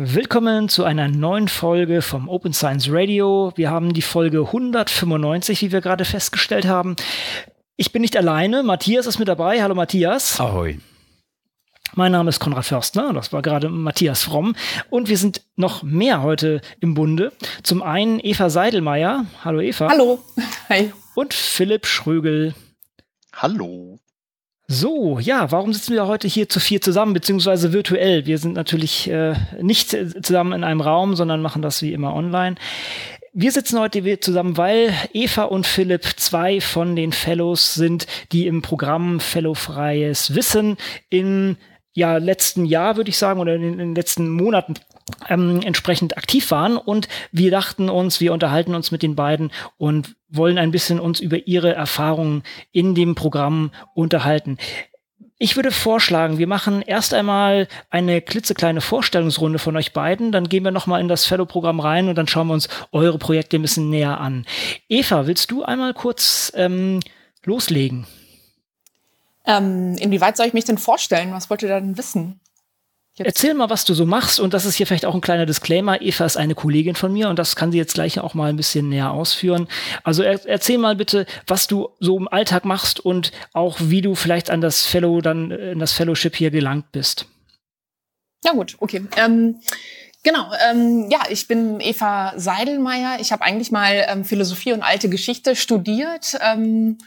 Willkommen zu einer neuen Folge vom Open Science Radio. Wir haben die Folge 195, wie wir gerade festgestellt haben. Ich bin nicht alleine, Matthias ist mit dabei. Hallo Matthias. Ahoi. Mein Name ist Konrad Förstner, das war gerade Matthias Fromm. Und wir sind noch mehr heute im Bunde. Zum einen Eva Seidelmeier. Hallo Eva. Hallo. Hi. Und Philipp Schrögel. Hallo. So, ja, warum sitzen wir heute hier zu vier zusammen, beziehungsweise virtuell? Wir sind natürlich äh, nicht zusammen in einem Raum, sondern machen das wie immer online. Wir sitzen heute zusammen, weil Eva und Philipp zwei von den Fellows sind, die im Programm Fellowfreies Wissen im ja, letzten Jahr, würde ich sagen, oder in in den letzten Monaten ähm, entsprechend aktiv waren. Und wir dachten uns, wir unterhalten uns mit den beiden und wollen ein bisschen uns über ihre Erfahrungen in dem Programm unterhalten. Ich würde vorschlagen, wir machen erst einmal eine klitzekleine Vorstellungsrunde von euch beiden, dann gehen wir nochmal in das Fellow-Programm rein und dann schauen wir uns eure Projekte ein bisschen näher an. Eva, willst du einmal kurz ähm, loslegen? Ähm, inwieweit soll ich mich denn vorstellen? Was wollt ihr denn wissen? Erzähl mal, was du so machst. Und das ist hier vielleicht auch ein kleiner Disclaimer. Eva ist eine Kollegin von mir und das kann sie jetzt gleich auch mal ein bisschen näher ausführen. Also er, erzähl mal bitte, was du so im Alltag machst und auch wie du vielleicht an das Fellow dann in das Fellowship hier gelangt bist. Ja gut, okay. Ähm, genau. Ähm, ja, ich bin Eva Seidelmeier. Ich habe eigentlich mal ähm, Philosophie und alte Geschichte studiert. Ähm,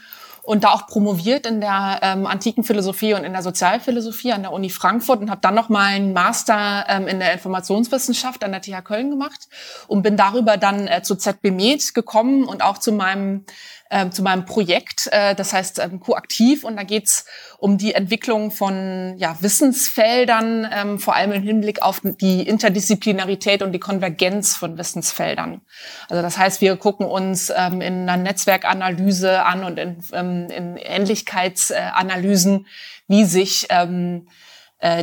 und da auch promoviert in der ähm, antiken Philosophie und in der Sozialphilosophie an der Uni Frankfurt und habe dann noch mal einen Master ähm, in der Informationswissenschaft an der TH Köln gemacht und bin darüber dann äh, zu ZB Med gekommen und auch zu meinem äh, zu meinem Projekt, äh, das heißt ähm, Koaktiv. Und da geht's um die Entwicklung von ja, Wissensfeldern, ähm, vor allem im Hinblick auf die Interdisziplinarität und die Konvergenz von Wissensfeldern. Also das heißt, wir gucken uns ähm, in einer Netzwerkanalyse an und in, ähm, in Ähnlichkeitsanalysen, wie sich ähm, äh,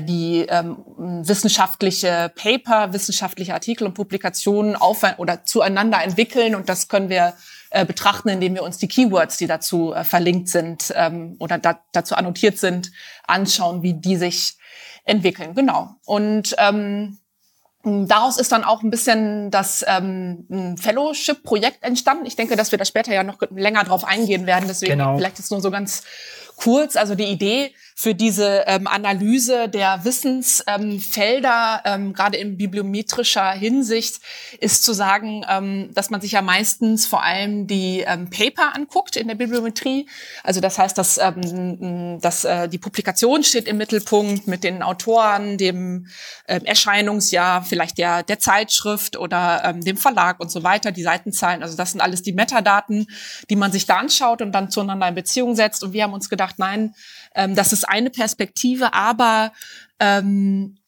die ähm, wissenschaftliche Paper, wissenschaftliche Artikel und Publikationen auf oder zueinander entwickeln. Und das können wir äh, betrachten, indem wir uns die Keywords, die dazu äh, verlinkt sind ähm, oder da, dazu annotiert sind, anschauen, wie die sich entwickeln. Genau. Und ähm, Daraus ist dann auch ein bisschen das ähm, Fellowship-Projekt entstanden. Ich denke, dass wir da später ja noch länger drauf eingehen werden. Deswegen genau. vielleicht jetzt nur so ganz kurz. Also die Idee für diese ähm, Analyse der Wissensfelder, ähm, ähm, gerade in bibliometrischer Hinsicht, ist zu sagen, ähm, dass man sich ja meistens vor allem die ähm, Paper anguckt in der Bibliometrie. Also das heißt, dass, ähm, dass äh, die Publikation steht im Mittelpunkt mit den Autoren, dem ähm, Erscheinungsjahr, vielleicht der, der Zeitschrift oder ähm, dem Verlag und so weiter, die Seitenzahlen. Also das sind alles die Metadaten, die man sich da anschaut und dann zueinander in Beziehung setzt. Und wir haben uns gedacht, nein, ähm, das ist eine Perspektive, aber ähm,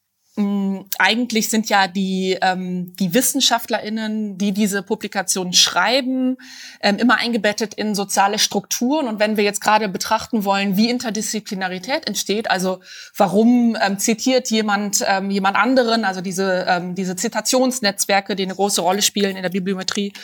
eigentlich sind ja die, ähm, die WissenschaftlerInnen, die diese Publikation schreiben, ähm, immer eingebettet in soziale Strukturen. Und wenn wir jetzt gerade betrachten wollen, wie Interdisziplinarität entsteht, also warum ähm, zitiert jemand ähm, jemand anderen, also diese, ähm, diese Zitationsnetzwerke, die eine große Rolle spielen in der Bibliometrie,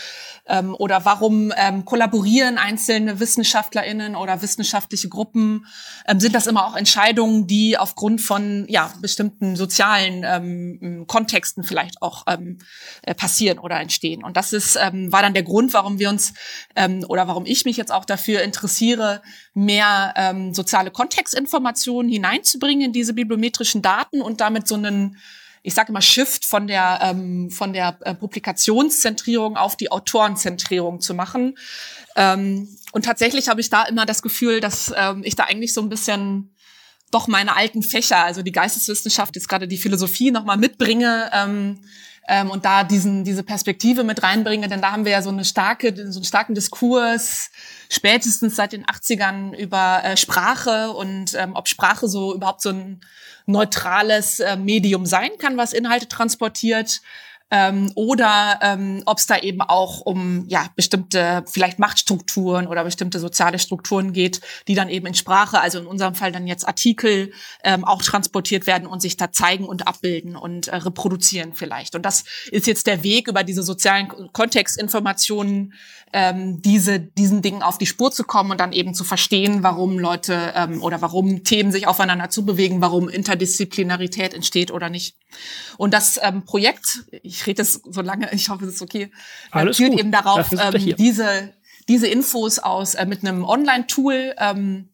ähm, oder warum ähm, kollaborieren einzelne WissenschaftlerInnen oder wissenschaftliche Gruppen? Ähm, sind das immer auch Entscheidungen, die aufgrund von ja, bestimmten sozialen ähm, Kontexten vielleicht auch ähm, äh, passieren oder entstehen? Und das ist, ähm, war dann der Grund, warum wir uns ähm, oder warum ich mich jetzt auch dafür interessiere, mehr ähm, soziale Kontextinformationen hineinzubringen in diese bibliometrischen Daten und damit so einen ich sage immer Shift von der ähm, von der äh, Publikationszentrierung auf die Autorenzentrierung zu machen. Ähm, und tatsächlich habe ich da immer das Gefühl, dass ähm, ich da eigentlich so ein bisschen doch meine alten Fächer, also die Geisteswissenschaft, jetzt gerade die Philosophie nochmal mitbringe ähm, ähm, und da diesen diese Perspektive mit reinbringe, denn da haben wir ja so eine starke so einen starken Diskurs spätestens seit den 80ern über äh, Sprache und ähm, ob Sprache so überhaupt so ein neutrales äh, Medium sein kann, was Inhalte transportiert. Ähm, oder ähm, ob es da eben auch um ja bestimmte vielleicht Machtstrukturen oder bestimmte soziale Strukturen geht, die dann eben in Sprache, also in unserem Fall dann jetzt Artikel, ähm, auch transportiert werden und sich da zeigen und abbilden und äh, reproduzieren vielleicht. Und das ist jetzt der Weg über diese sozialen Kontextinformationen ähm, diese, diesen Dingen auf die Spur zu kommen und dann eben zu verstehen, warum Leute ähm, oder warum Themen sich aufeinander zubewegen, warum Interdisziplinarität entsteht oder nicht. Und das ähm, Projekt, ich rede das so lange, ich hoffe, es ist okay, Alles zielt gut. eben darauf, ähm, diese, diese Infos aus äh, mit einem Online-Tool, ähm,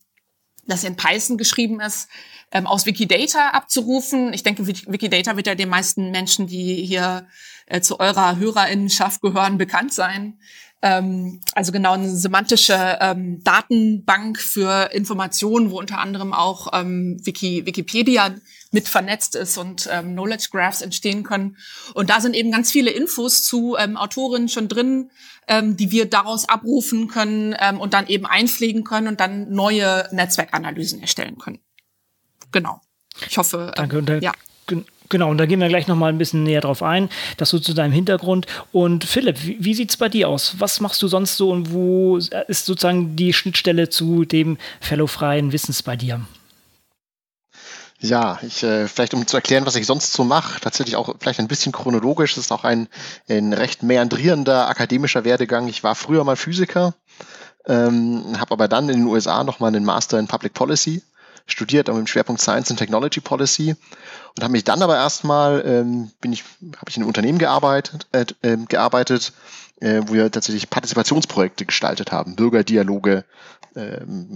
das in Python geschrieben ist, ähm, aus Wikidata abzurufen. Ich denke, Wik- Wikidata wird ja den meisten Menschen, die hier äh, zu eurer Hörerinnenschaft gehören, bekannt sein. Ähm, also genau eine semantische ähm, Datenbank für Informationen, wo unter anderem auch ähm, Wiki, Wikipedia mit vernetzt ist und ähm, Knowledge Graphs entstehen können. Und da sind eben ganz viele Infos zu ähm, Autorinnen schon drin, ähm, die wir daraus abrufen können ähm, und dann eben einpflegen können und dann neue Netzwerkanalysen erstellen können. Genau. Ich hoffe, ähm, Danke. Und da, ja. gen- Genau, und da gehen wir gleich noch mal ein bisschen näher drauf ein, das so zu deinem Hintergrund. Und Philipp, wie, wie sieht's bei dir aus? Was machst du sonst so und wo ist sozusagen die Schnittstelle zu dem fellowfreien Wissens bei dir? Ja, ich äh, vielleicht um zu erklären, was ich sonst so mache, tatsächlich auch vielleicht ein bisschen chronologisch. Das ist auch ein, ein recht meandrierender akademischer Werdegang. Ich war früher mal Physiker, ähm, habe aber dann in den USA nochmal einen Master in Public Policy studiert, mit dem Schwerpunkt Science and Technology Policy und habe mich dann aber erstmal ähm, ich habe ich in einem Unternehmen gearbeitet äh, äh, gearbeitet, äh, wo wir tatsächlich Partizipationsprojekte gestaltet haben, Bürgerdialoge, ähm,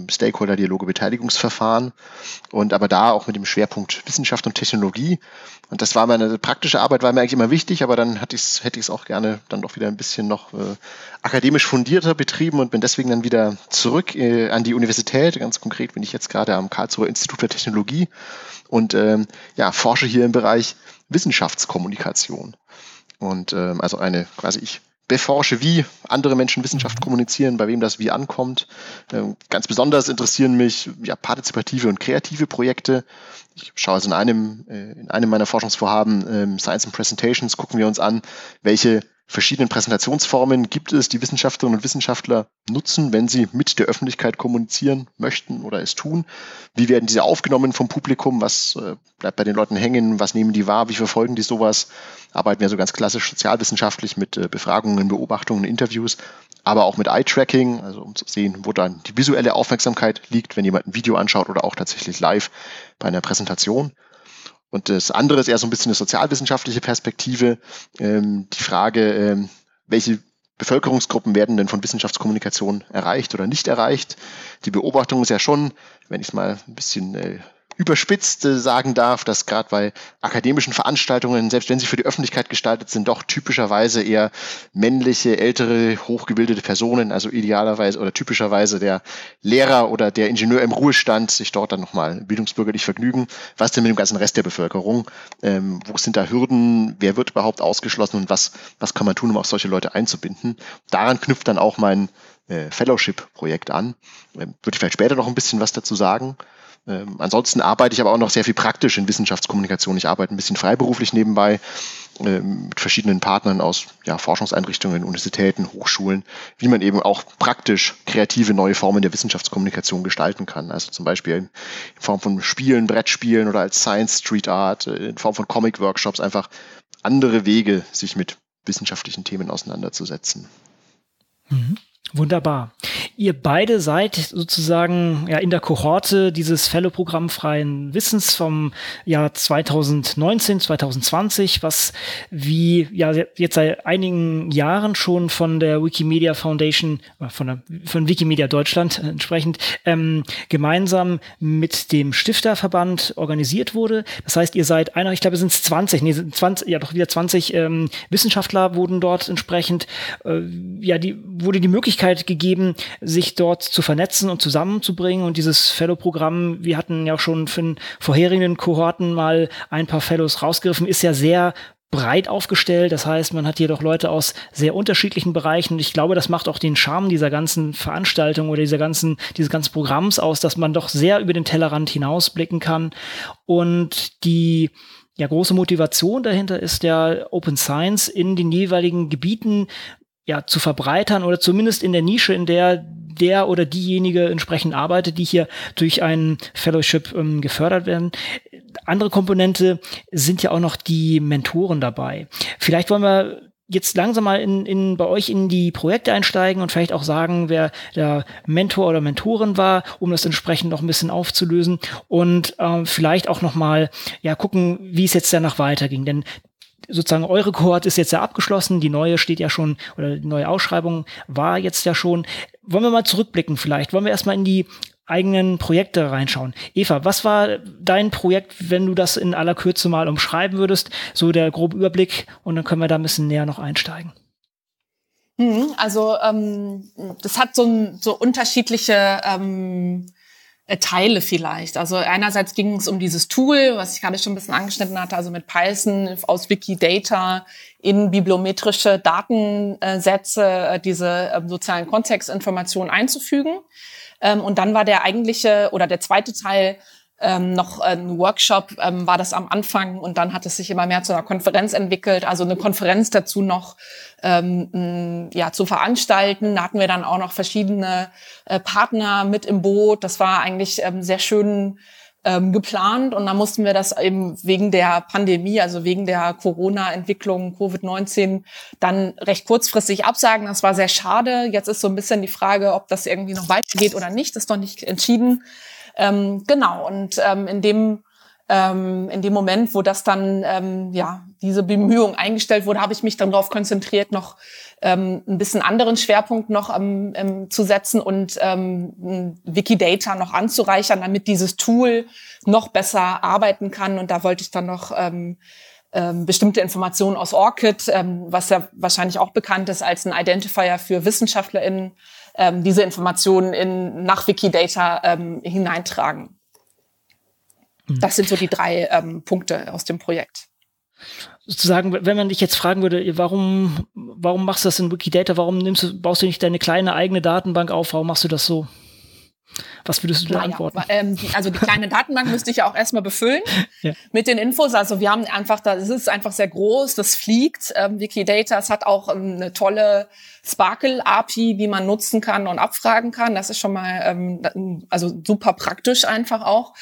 Stakeholder-Dialoge, Beteiligungsverfahren und aber da auch mit dem Schwerpunkt Wissenschaft und Technologie. Und das war meine praktische Arbeit, war mir eigentlich immer wichtig, aber dann hatte ich's, hätte ich es auch gerne dann doch wieder ein bisschen noch äh, akademisch fundierter betrieben und bin deswegen dann wieder zurück äh, an die Universität. Ganz konkret bin ich jetzt gerade am Karlsruher Institut für Technologie und ähm, ja, forsche hier im Bereich Wissenschaftskommunikation. Und ähm, also eine quasi ich beforsche, wie andere Menschen Wissenschaft kommunizieren, bei wem das wie ankommt. Ähm, ganz besonders interessieren mich ja, partizipative und kreative Projekte. Ich schaue also in einem, äh, in einem meiner Forschungsvorhaben, ähm, Science and Presentations, gucken wir uns an, welche verschiedenen Präsentationsformen gibt es, die Wissenschaftlerinnen und Wissenschaftler nutzen, wenn sie mit der Öffentlichkeit kommunizieren möchten oder es tun. Wie werden diese aufgenommen vom Publikum? Was äh, bleibt bei den Leuten hängen? Was nehmen die wahr? Wie verfolgen die sowas? Arbeiten wir so ganz klassisch sozialwissenschaftlich mit äh, Befragungen, Beobachtungen, Interviews, aber auch mit Eye-Tracking, also um zu sehen, wo dann die visuelle Aufmerksamkeit liegt, wenn jemand ein Video anschaut oder auch tatsächlich live bei einer Präsentation. Und das andere ist eher so ein bisschen eine sozialwissenschaftliche Perspektive. Ähm, die Frage, ähm, welche Bevölkerungsgruppen werden denn von Wissenschaftskommunikation erreicht oder nicht erreicht? Die Beobachtung ist ja schon, wenn ich es mal ein bisschen äh, überspitzt äh, sagen darf, dass gerade bei akademischen Veranstaltungen, selbst wenn sie für die Öffentlichkeit gestaltet sind, doch typischerweise eher männliche, ältere, hochgebildete Personen, also idealerweise oder typischerweise der Lehrer oder der Ingenieur im Ruhestand sich dort dann nochmal bildungsbürgerlich vergnügen. Was denn mit dem ganzen Rest der Bevölkerung? Ähm, wo sind da Hürden? Wer wird überhaupt ausgeschlossen und was, was kann man tun, um auch solche Leute einzubinden? Daran knüpft dann auch mein äh, Fellowship-Projekt an. Ähm, würde ich vielleicht später noch ein bisschen was dazu sagen. Ähm, ansonsten arbeite ich aber auch noch sehr viel praktisch in Wissenschaftskommunikation. Ich arbeite ein bisschen freiberuflich nebenbei ähm, mit verschiedenen Partnern aus ja, Forschungseinrichtungen, Universitäten, Hochschulen, wie man eben auch praktisch kreative neue Formen der Wissenschaftskommunikation gestalten kann. Also zum Beispiel in Form von Spielen, Brettspielen oder als Science Street Art, äh, in Form von Comic-Workshops, einfach andere Wege, sich mit wissenschaftlichen Themen auseinanderzusetzen. Mhm. Wunderbar. Ihr beide seid sozusagen ja in der Kohorte dieses Fellow-Programm freien Wissens vom Jahr 2019, 2020, was wie ja jetzt seit einigen Jahren schon von der Wikimedia Foundation, äh, von der von Wikimedia Deutschland entsprechend ähm, gemeinsam mit dem Stifterverband organisiert wurde. Das heißt, ihr seid einer, ich glaube, es sind 20, nee, 20, ja doch wieder 20 ähm, Wissenschaftler wurden dort entsprechend, äh, ja, die wurde die Möglichkeit gegeben, sich dort zu vernetzen und zusammenzubringen. Und dieses Fellow-Programm, wir hatten ja auch schon für den vorherigen Kohorten mal ein paar Fellows rausgegriffen, ist ja sehr breit aufgestellt. Das heißt, man hat hier doch Leute aus sehr unterschiedlichen Bereichen. Und ich glaube, das macht auch den Charme dieser ganzen Veranstaltung oder dieser ganzen, dieses ganzen Programms aus, dass man doch sehr über den Tellerrand hinausblicken kann. Und die ja, große Motivation dahinter ist ja Open Science in den jeweiligen Gebieten ja, zu verbreitern oder zumindest in der Nische, in der der oder diejenige entsprechend arbeitet, die hier durch ein Fellowship ähm, gefördert werden. Andere Komponente sind ja auch noch die Mentoren dabei. Vielleicht wollen wir jetzt langsam mal in, in, bei euch in die Projekte einsteigen und vielleicht auch sagen, wer der Mentor oder Mentorin war, um das entsprechend noch ein bisschen aufzulösen und ähm, vielleicht auch noch mal ja gucken, wie es jetzt danach weiterging. Denn sozusagen eure Kohort ist jetzt ja abgeschlossen, die neue steht ja schon, oder die neue Ausschreibung war jetzt ja schon. Wollen wir mal zurückblicken vielleicht? Wollen wir erstmal in die eigenen Projekte reinschauen. Eva, was war dein Projekt, wenn du das in aller Kürze mal umschreiben würdest? So der grobe Überblick und dann können wir da ein bisschen näher noch einsteigen. Mhm, also ähm, das hat so, so unterschiedliche ähm, äh, Teile vielleicht. Also einerseits ging es um dieses Tool, was ich gerade schon ein bisschen angeschnitten hatte, also mit Python aus Wikidata in bibliometrische Datensätze äh, diese ähm, sozialen Kontextinformationen einzufügen. Ähm, und dann war der eigentliche oder der zweite Teil ähm, noch ein Workshop ähm, war das am Anfang und dann hat es sich immer mehr zu einer Konferenz entwickelt, also eine Konferenz dazu noch ähm, ja zu veranstalten. Da hatten wir dann auch noch verschiedene äh, Partner mit im Boot. Das war eigentlich ähm, sehr schön ähm, geplant und dann mussten wir das eben wegen der Pandemie, also wegen der Corona-Entwicklung Covid-19 dann recht kurzfristig absagen. Das war sehr schade. Jetzt ist so ein bisschen die Frage, ob das irgendwie noch weitergeht oder nicht. Das ist noch nicht entschieden. Ähm, genau. Und ähm, in dem ähm, in dem Moment, wo das dann, ähm, ja, diese Bemühung eingestellt wurde, habe ich mich dann darauf konzentriert, noch ähm, ein bisschen anderen Schwerpunkt noch ähm, zu setzen und ähm, Wikidata noch anzureichern, damit dieses Tool noch besser arbeiten kann. Und da wollte ich dann noch ähm, ähm, bestimmte Informationen aus ORCID, ähm, was ja wahrscheinlich auch bekannt ist als ein Identifier für WissenschaftlerInnen, ähm, diese Informationen in, nach Wikidata ähm, hineintragen. Mhm. Das sind so die drei ähm, Punkte aus dem Projekt. Sozusagen, wenn man dich jetzt fragen würde, warum, warum machst du das in Wikidata? Warum nimmst du, baust du nicht deine kleine eigene Datenbank auf? Warum machst du das so? Was würdest du da naja, antworten? Ähm, die, also die kleine Datenbank müsste ich ja auch erstmal befüllen ja. mit den Infos. Also wir haben einfach, da, es ist einfach sehr groß, das fliegt. Ähm, Wikidata, es hat auch ähm, eine tolle Sparkle-API, die man nutzen kann und abfragen kann. Das ist schon mal ähm, also super praktisch einfach auch.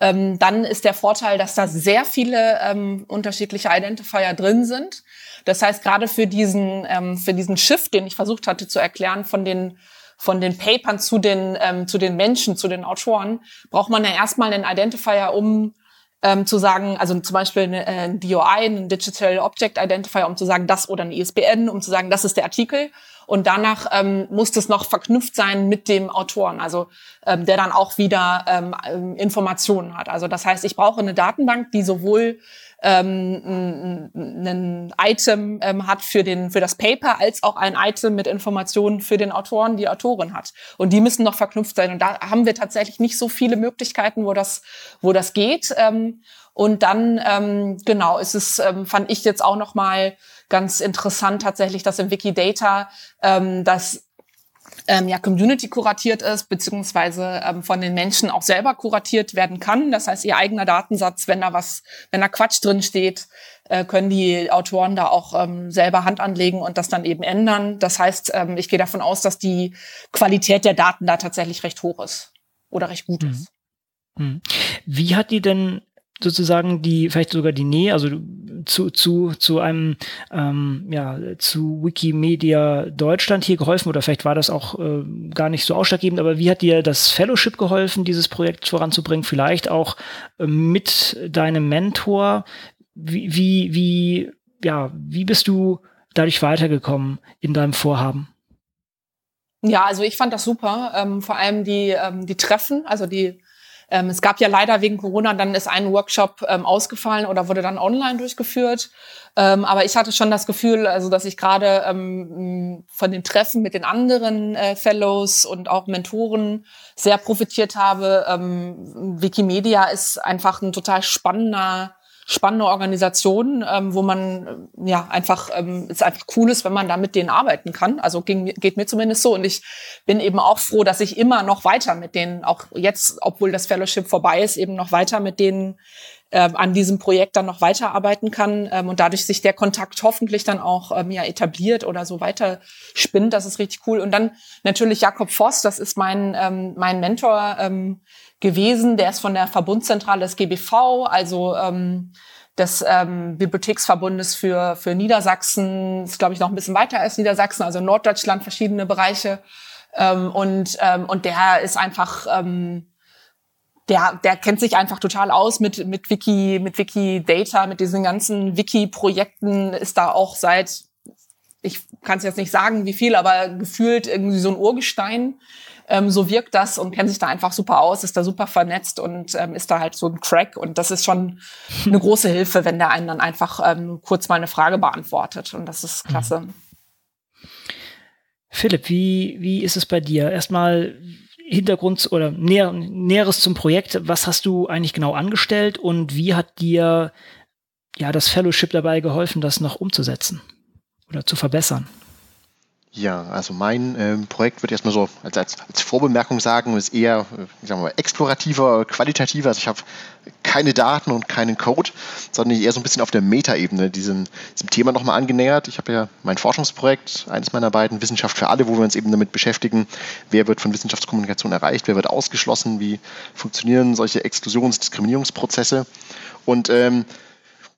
Ähm, dann ist der Vorteil, dass da sehr viele ähm, unterschiedliche Identifier drin sind. Das heißt, gerade für diesen, ähm, für diesen Shift, den ich versucht hatte zu erklären, von den von den Papern zu den, ähm, zu den Menschen, zu den Autoren, braucht man ja erstmal einen Identifier, um ähm, zu sagen, also zum Beispiel eine, äh, ein DOI, ein Digital Object Identifier, um zu sagen, das oder ein ISBN, um zu sagen, das ist der Artikel. Und danach ähm, muss das noch verknüpft sein mit dem Autoren, also ähm, der dann auch wieder ähm, Informationen hat. Also das heißt, ich brauche eine Datenbank, die sowohl ähm, ein Item ähm, hat für, den, für das Paper, als auch ein Item mit Informationen für den Autoren, die Autorin hat. Und die müssen noch verknüpft sein. Und da haben wir tatsächlich nicht so viele Möglichkeiten, wo das, wo das geht. Ähm, und dann, ähm, genau, ist es, ähm, fand ich jetzt auch noch mal ganz interessant tatsächlich, dass im Wikidata ähm, das ähm, ja Community kuratiert ist, beziehungsweise ähm, von den Menschen auch selber kuratiert werden kann. Das heißt, ihr eigener Datensatz, wenn da was, wenn da Quatsch drin steht, äh, können die Autoren da auch ähm, selber Hand anlegen und das dann eben ändern. Das heißt, ähm, ich gehe davon aus, dass die Qualität der Daten da tatsächlich recht hoch ist oder recht gut mhm. ist. Mhm. Wie hat die denn sozusagen die, vielleicht sogar die Nähe, also zu, zu, zu einem, ähm, ja, zu Wikimedia Deutschland hier geholfen oder vielleicht war das auch äh, gar nicht so ausschlaggebend, aber wie hat dir das Fellowship geholfen, dieses Projekt voranzubringen? Vielleicht auch äh, mit deinem Mentor? Wie, wie, wie, ja, wie bist du dadurch weitergekommen in deinem Vorhaben? Ja, also ich fand das super. Ähm, vor allem die, ähm, die Treffen, also die ähm, es gab ja leider wegen Corona, dann ist ein Workshop ähm, ausgefallen oder wurde dann online durchgeführt. Ähm, aber ich hatte schon das Gefühl, also dass ich gerade ähm, von den Treffen mit den anderen äh, Fellows und auch Mentoren sehr profitiert habe. Ähm, Wikimedia ist einfach ein total spannender spannende Organisation, ähm, wo man äh, ja einfach ähm, ist einfach cool ist, wenn man da mit denen arbeiten kann. Also ging, geht mir zumindest so. Und ich bin eben auch froh, dass ich immer noch weiter mit denen, auch jetzt, obwohl das Fellowship vorbei ist, eben noch weiter mit denen äh, an diesem Projekt dann noch weiterarbeiten kann ähm, und dadurch sich der Kontakt hoffentlich dann auch ähm, ja etabliert oder so weiter spinnt. Das ist richtig cool. Und dann natürlich Jakob Voss, das ist mein ähm, mein Mentor ähm, gewesen. Der ist von der Verbundzentrale des GBV, also ähm, des ähm, Bibliotheksverbundes für, für Niedersachsen, ist glaube ich noch ein bisschen weiter als Niedersachsen, also Norddeutschland, verschiedene Bereiche. Ähm, und, ähm, und der ist einfach, ähm, der, der kennt sich einfach total aus mit, mit Wiki, mit Wikidata, mit diesen ganzen Wiki-Projekten, ist da auch seit, ich kann es jetzt nicht sagen, wie viel, aber gefühlt irgendwie so ein Urgestein. Ähm, so wirkt das und kennt sich da einfach super aus, ist da super vernetzt und ähm, ist da halt so ein Crack. Und das ist schon eine große Hilfe, wenn der einen dann einfach ähm, kurz mal eine Frage beantwortet. Und das ist klasse. Mhm. Philipp, wie, wie ist es bei dir? Erstmal Hintergrund oder näher, Näheres zum Projekt. Was hast du eigentlich genau angestellt und wie hat dir ja das Fellowship dabei geholfen, das noch umzusetzen oder zu verbessern? Ja, also mein ähm, Projekt würde ich erstmal so als, als, als Vorbemerkung sagen, ist eher ich sag mal, explorativer, qualitativer. Also ich habe keine Daten und keinen Code, sondern eher so ein bisschen auf der Metaebene diesem, diesem Thema nochmal angenähert. Ich habe ja mein Forschungsprojekt, eines meiner beiden, Wissenschaft für alle, wo wir uns eben damit beschäftigen, wer wird von Wissenschaftskommunikation erreicht, wer wird ausgeschlossen, wie funktionieren solche Exklusions- Diskriminierungsprozesse. Und ähm,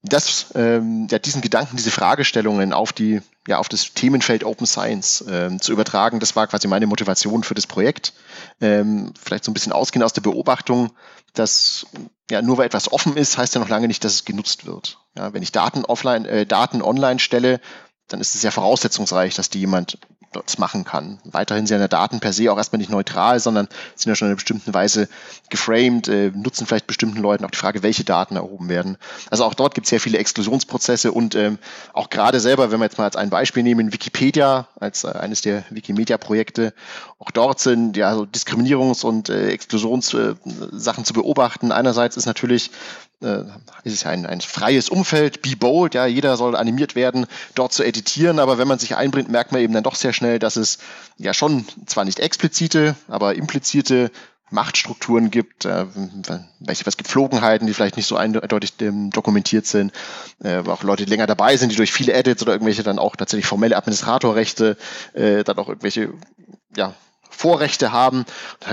das, ähm, ja, diesen Gedanken, diese Fragestellungen auf die, ja, auf das Themenfeld Open Science ähm, zu übertragen, das war quasi meine Motivation für das Projekt. Ähm, vielleicht so ein bisschen ausgehend aus der Beobachtung, dass ja, nur weil etwas offen ist, heißt ja noch lange nicht, dass es genutzt wird. Ja, wenn ich Daten offline, äh, Daten online stelle, dann ist es ja voraussetzungsreich, dass die jemand das machen kann. Weiterhin sind ja Daten per se auch erstmal nicht neutral, sondern sind ja schon in einer bestimmten Weise geframed, äh, nutzen vielleicht bestimmten Leuten auch die Frage, welche Daten erhoben werden. Also auch dort gibt es sehr viele Exklusionsprozesse und ähm, auch gerade selber, wenn wir jetzt mal als ein Beispiel nehmen, Wikipedia als äh, eines der Wikimedia-Projekte, auch dort sind ja so Diskriminierungs- und äh, Exklusionssachen äh, zu beobachten. Einerseits ist natürlich äh, ist es ja ein, ein freies Umfeld, be bold, ja, jeder soll animiert werden, dort zu editieren, aber wenn man sich einbringt, merkt man eben dann doch sehr schnell, dass es ja schon zwar nicht explizite, aber implizite Machtstrukturen gibt, äh, welche was Gepflogenheiten, die vielleicht nicht so eindeutig ähm, dokumentiert sind, äh, auch Leute, die länger dabei sind, die durch viele Edits oder irgendwelche dann auch tatsächlich formelle Administratorrechte, äh, dann auch irgendwelche ja, Vorrechte haben.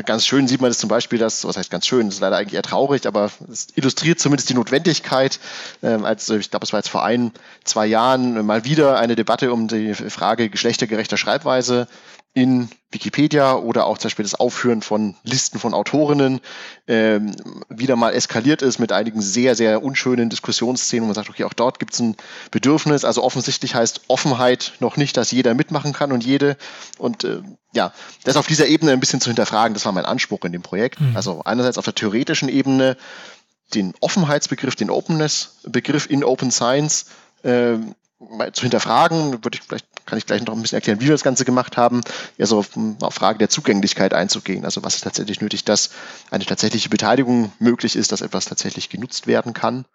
Ganz schön sieht man das zum Beispiel, dass, was heißt ganz schön, das ist leider eigentlich eher traurig, aber es illustriert zumindest die Notwendigkeit, ähm, als ich glaube, es war jetzt vor ein, zwei Jahren mal wieder eine Debatte um die Frage geschlechtergerechter Schreibweise in Wikipedia oder auch zum Beispiel das Aufführen von Listen von Autorinnen ähm, wieder mal eskaliert ist mit einigen sehr, sehr unschönen Diskussionsszenen, wo man sagt, okay, auch dort gibt es ein Bedürfnis. Also offensichtlich heißt Offenheit noch nicht, dass jeder mitmachen kann und jede. Und äh, ja, das auf dieser Ebene ein bisschen zu hinterfragen, das war mein Anspruch in dem Projekt. Mhm. Also einerseits auf der theoretischen Ebene den Offenheitsbegriff, den Openness-Begriff in Open Science äh, zu hinterfragen, würde ich vielleicht kann ich gleich noch ein bisschen erklären, wie wir das Ganze gemacht haben, ja so auf, auf Frage der Zugänglichkeit einzugehen. Also was ist tatsächlich nötig, dass eine tatsächliche Beteiligung möglich ist, dass etwas tatsächlich genutzt werden kann.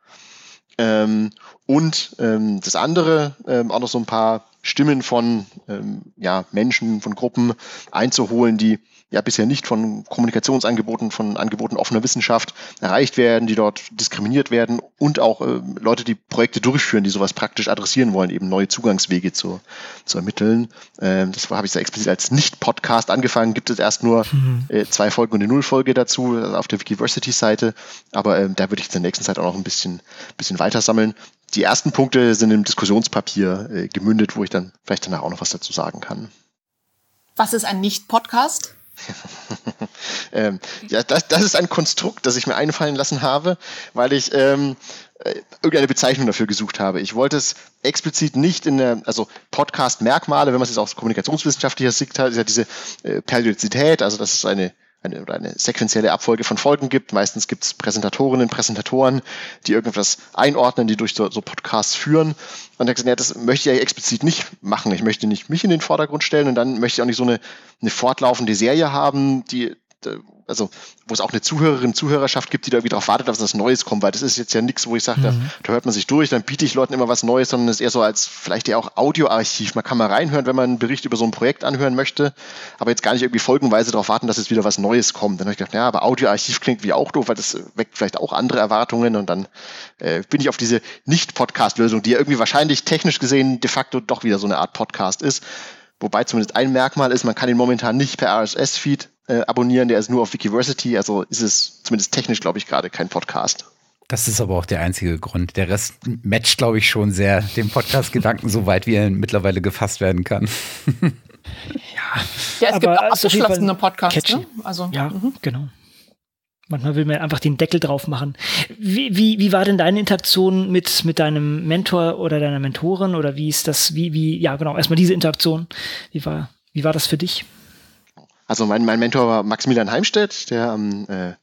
Ähm, und ähm, das andere, ähm, auch noch so ein paar Stimmen von ähm, ja, Menschen, von Gruppen einzuholen, die ja bisher nicht von Kommunikationsangeboten, von Angeboten offener Wissenschaft erreicht werden, die dort diskriminiert werden und auch äh, Leute, die Projekte durchführen, die sowas praktisch adressieren wollen, eben neue Zugangswege zu, zu ermitteln. Ähm, das habe ich sehr explizit als Nicht-Podcast angefangen, gibt es erst nur mhm. äh, zwei Folgen und eine Nullfolge dazu also auf der Wikiversity-Seite, aber ähm, da würde ich in der nächsten Zeit auch noch ein bisschen, bisschen weiter sammeln. Die ersten Punkte sind im Diskussionspapier äh, gemündet, wo ich dann vielleicht danach auch noch was dazu sagen kann. Was ist ein Nicht-Podcast? ähm, ja, das, das ist ein Konstrukt, das ich mir einfallen lassen habe, weil ich ähm, äh, irgendeine Bezeichnung dafür gesucht habe. Ich wollte es explizit nicht in der, also Podcast-Merkmale, wenn man es jetzt aus kommunikationswissenschaftlicher Sicht hat, ist ja diese äh, Periodizität, also das ist eine eine, oder eine sequenzielle Abfolge von Folgen gibt. Meistens gibt es Präsentatorinnen, Präsentatoren, die irgendwas einordnen, die durch so, so Podcasts führen. Und hat gesagt, ja, das möchte ich ja explizit nicht machen. Ich möchte nicht mich in den Vordergrund stellen und dann möchte ich auch nicht so eine, eine fortlaufende Serie haben, die also wo es auch eine Zuhörerin, Zuhörerschaft gibt, die da irgendwie darauf wartet, dass was Neues kommt, weil das ist jetzt ja nichts, wo ich sage, mhm. da, hört man sich durch, dann biete ich Leuten immer was Neues, sondern es ist eher so als vielleicht ja auch Audioarchiv. Man kann mal reinhören, wenn man einen Bericht über so ein Projekt anhören möchte, aber jetzt gar nicht irgendwie folgenweise darauf warten, dass jetzt wieder was Neues kommt. Dann habe ich gedacht, ja, aber Audioarchiv klingt wie auch doof, weil das weckt vielleicht auch andere Erwartungen und dann äh, bin ich auf diese Nicht-Podcast-Lösung, die ja irgendwie wahrscheinlich technisch gesehen de facto doch wieder so eine Art Podcast ist. Wobei zumindest ein Merkmal ist, man kann ihn momentan nicht per RSS-Feed äh, abonnieren, der ist nur auf Wikiversity, also ist es zumindest technisch, glaube ich, gerade kein Podcast. Das ist aber auch der einzige Grund. Der Rest matcht, glaube ich, schon sehr den Podcast-Gedanken, soweit wie er mittlerweile gefasst werden kann. ja, ja, es gibt auch abgeschlossene Podcasts, ne? Also, ja, mhm. genau. Manchmal will man einfach den Deckel drauf machen. Wie, wie, wie war denn deine Interaktion mit, mit deinem Mentor oder deiner Mentorin oder wie ist das, wie, wie, ja genau, erstmal diese Interaktion. Wie war, wie war das für dich? Also mein, mein Mentor war Maximilian Heimstedt, der am äh,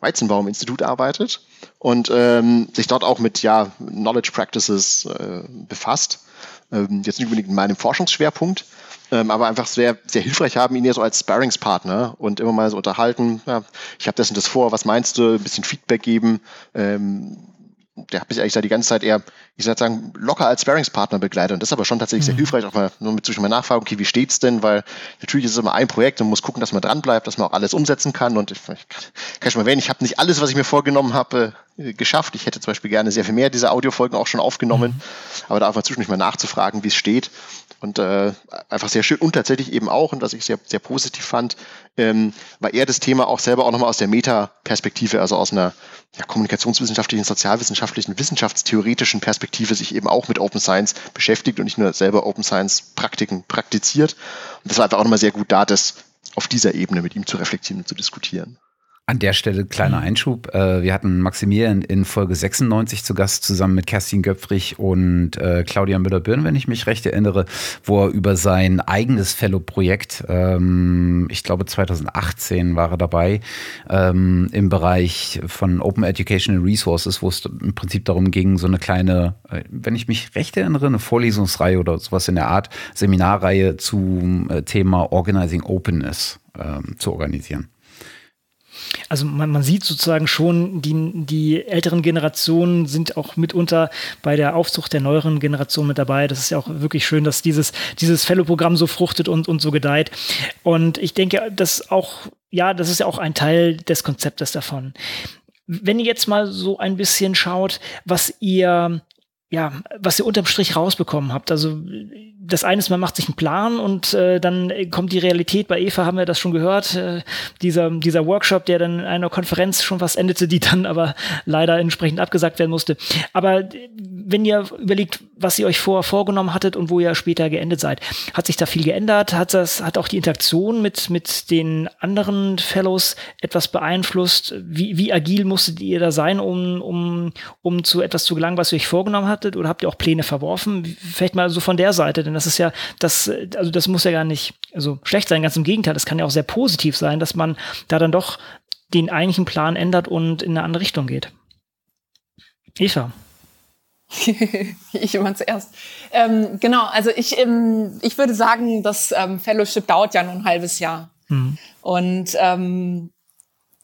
Weizenbaum-Institut arbeitet und ähm, sich dort auch mit ja, Knowledge Practices äh, befasst. Ähm, jetzt nicht unbedingt in meinem Forschungsschwerpunkt, ähm, aber einfach sehr, sehr hilfreich haben, ihn ja so als Sparringspartner und immer mal so unterhalten. Ja, ich habe das und das vor, was meinst du? Ein bisschen Feedback geben. Ähm, der hat mich eigentlich da die ganze Zeit eher, ich würde sagen, locker als Sparringspartner begleitet. Und das ist aber schon tatsächlich mhm. sehr hilfreich, auch mal nur mit zwischen mal nachfragen, okay, wie steht's denn? Weil natürlich ist es immer ein Projekt und muss gucken, dass man dran bleibt, dass man auch alles umsetzen kann. Und ich, ich kann schon mal erwähnen, ich habe nicht alles, was ich mir vorgenommen habe, äh, geschafft. Ich hätte zum Beispiel gerne sehr viel mehr dieser Audiofolgen auch schon aufgenommen. Mhm. Aber da einfach zwischendurch mal nachzufragen, wie es steht. Und äh, einfach sehr schön. Und tatsächlich eben auch, und was ich sehr, sehr positiv fand, ähm, war er das Thema auch selber auch nochmal aus der Meta-Perspektive, also aus einer ja, kommunikationswissenschaftlichen, sozialwissenschaftlichen, wissenschaftstheoretischen Perspektive sich eben auch mit Open Science beschäftigt und nicht nur selber Open Science Praktiken praktiziert. Und das war einfach auch nochmal sehr gut da, das auf dieser Ebene mit ihm zu reflektieren und zu diskutieren. An der Stelle kleiner mhm. Einschub. Äh, wir hatten Maximilian in Folge 96 zu Gast zusammen mit Kerstin Göpfrich und äh, Claudia Müller-Birn, wenn ich mich recht erinnere, wo er über sein eigenes Fellow-Projekt, ähm, ich glaube 2018 war er dabei, ähm, im Bereich von Open Educational Resources, wo es im Prinzip darum ging, so eine kleine, äh, wenn ich mich recht erinnere, eine Vorlesungsreihe oder sowas in der Art, Seminarreihe zum Thema Organizing Openness ähm, zu organisieren also man, man sieht sozusagen schon, die, die älteren Generationen sind auch mitunter bei der Aufzucht der neueren Generation mit dabei. Das ist ja auch wirklich schön, dass dieses, dieses Fellow-Programm so fruchtet und, und so gedeiht. Und ich denke, dass auch, ja, das ist ja auch ein Teil des Konzeptes davon. Wenn ihr jetzt mal so ein bisschen schaut, was ihr ja, was ihr unterm Strich rausbekommen habt. Also das eine ist, man macht sich einen Plan und äh, dann kommt die Realität. Bei Eva haben wir das schon gehört. Äh, dieser, dieser Workshop, der dann in einer Konferenz schon fast endete, die dann aber leider entsprechend abgesagt werden musste. Aber äh, wenn ihr überlegt, was ihr euch vorher vorgenommen hattet und wo ihr später geendet seid, hat sich da viel geändert? Hat das, hat auch die Interaktion mit, mit den anderen Fellows etwas beeinflusst? Wie, wie agil musstet ihr da sein, um, um, um zu etwas zu gelangen, was ihr euch vorgenommen hattet? Oder habt ihr auch Pläne verworfen? Vielleicht mal so von der Seite, denn das ist ja, das, also das muss ja gar nicht also schlecht sein, ganz im Gegenteil, das kann ja auch sehr positiv sein, dass man da dann doch den eigentlichen Plan ändert und in eine andere Richtung geht. Eva. ich immer zuerst. Ähm, genau, also ich, ähm, ich würde sagen, das ähm, Fellowship dauert ja nur ein halbes Jahr. Mhm. Und ähm,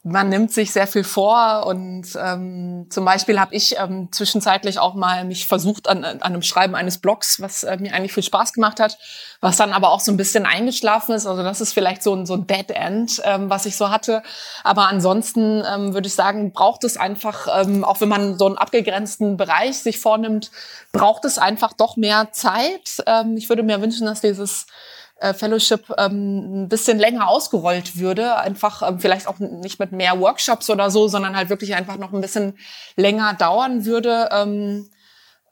man nimmt sich sehr viel vor und ähm, zum Beispiel habe ich ähm, zwischenzeitlich auch mal mich versucht an, an einem Schreiben eines Blogs, was äh, mir eigentlich viel Spaß gemacht hat, was dann aber auch so ein bisschen eingeschlafen ist. Also das ist vielleicht so ein, so ein Dead End, ähm, was ich so hatte. Aber ansonsten ähm, würde ich sagen, braucht es einfach, ähm, auch wenn man so einen abgegrenzten Bereich sich vornimmt, braucht es einfach doch mehr Zeit. Ähm, ich würde mir wünschen, dass dieses äh, Fellowship ähm, ein bisschen länger ausgerollt würde. Einfach ähm, vielleicht auch nicht mit mehr Workshops oder so, sondern halt wirklich einfach noch ein bisschen länger dauern würde. Ähm,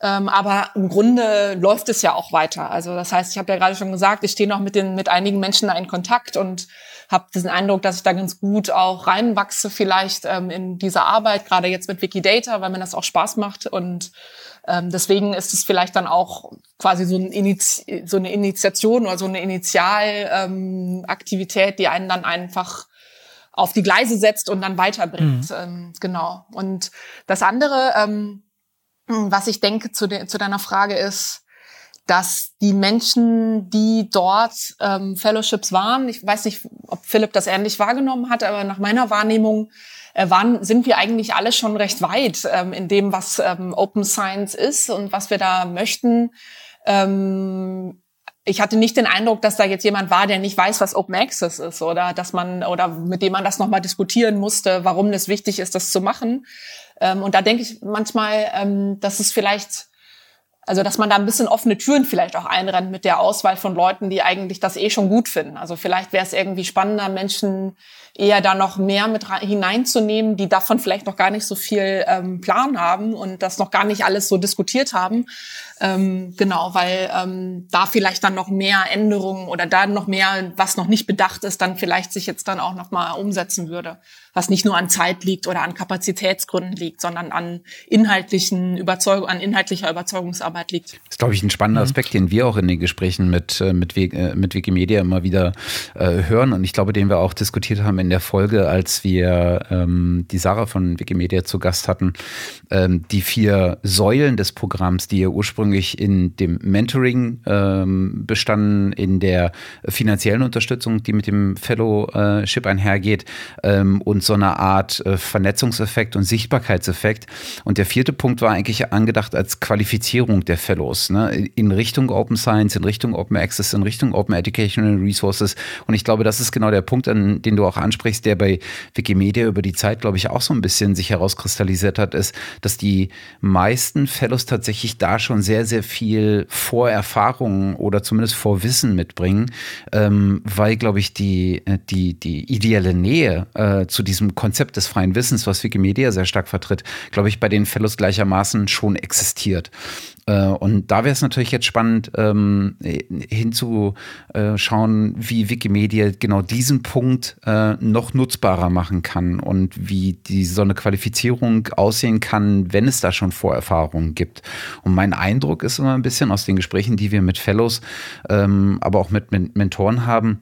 ähm, aber im Grunde läuft es ja auch weiter. Also das heißt, ich habe ja gerade schon gesagt, ich stehe noch mit den mit einigen Menschen in Kontakt und habe diesen Eindruck, dass ich da ganz gut auch reinwachse vielleicht ähm, in diese Arbeit, gerade jetzt mit Wikidata, weil mir das auch Spaß macht und ähm, deswegen ist es vielleicht dann auch quasi so, ein Initi so eine Initiation oder so eine Initialaktivität, ähm, die einen dann einfach auf die Gleise setzt und dann weiterbringt. Mhm. Ähm, genau. Und das andere, ähm, was ich denke zu, de zu deiner Frage ist, dass die Menschen, die dort ähm, Fellowships waren, ich weiß nicht, ob Philipp das ähnlich wahrgenommen hat, aber nach meiner Wahrnehmung waren, sind wir eigentlich alle schon recht weit ähm, in dem, was ähm, Open Science ist und was wir da möchten. Ähm, ich hatte nicht den Eindruck, dass da jetzt jemand war, der nicht weiß, was Open Access ist oder dass man oder mit dem man das nochmal diskutieren musste, warum es wichtig ist, das zu machen. Ähm, und da denke ich manchmal, ähm, dass es vielleicht also, dass man da ein bisschen offene Türen vielleicht auch einrennt mit der Auswahl von Leuten, die eigentlich das eh schon gut finden. Also vielleicht wäre es irgendwie spannender, Menschen eher da noch mehr mit hineinzunehmen, die davon vielleicht noch gar nicht so viel ähm, Plan haben und das noch gar nicht alles so diskutiert haben. Ähm, genau, weil ähm, da vielleicht dann noch mehr Änderungen oder da noch mehr, was noch nicht bedacht ist, dann vielleicht sich jetzt dann auch noch mal umsetzen würde was nicht nur an Zeit liegt oder an Kapazitätsgründen liegt, sondern an inhaltlichen Überzeugung, an inhaltlicher Überzeugungsarbeit liegt. Das ist, glaube ich, ein spannender mhm. Aspekt, den wir auch in den Gesprächen mit, äh, mit, äh, mit Wikimedia immer wieder äh, hören und ich glaube, den wir auch diskutiert haben in der Folge, als wir ähm, die Sarah von Wikimedia zu Gast hatten. Ähm, die vier Säulen des Programms, die ja ursprünglich in dem Mentoring ähm, bestanden, in der finanziellen Unterstützung, die mit dem Fellowship einhergeht ähm, und so eine Art äh, Vernetzungseffekt und Sichtbarkeitseffekt. Und der vierte Punkt war eigentlich angedacht als Qualifizierung der Fellows ne? in Richtung Open Science, in Richtung Open Access, in Richtung Open Educational Resources. Und ich glaube, das ist genau der Punkt, an den du auch ansprichst, der bei Wikimedia über die Zeit, glaube ich, auch so ein bisschen sich herauskristallisiert hat, ist, dass die meisten Fellows tatsächlich da schon sehr, sehr viel Vorerfahrungen oder zumindest Vorwissen mitbringen, ähm, weil, glaube ich, die, äh, die, die ideelle Nähe äh, zu diesem Konzept des freien Wissens, was Wikimedia sehr stark vertritt, glaube ich, bei den Fellows gleichermaßen schon existiert. Äh, und da wäre es natürlich jetzt spannend, ähm, hinzuschauen, wie Wikimedia genau diesen Punkt äh, noch nutzbarer machen kann und wie die, so eine Qualifizierung aussehen kann, wenn es da schon Vorerfahrungen gibt. Und mein Eindruck ist immer ein bisschen aus den Gesprächen, die wir mit Fellows, ähm, aber auch mit Mentoren haben,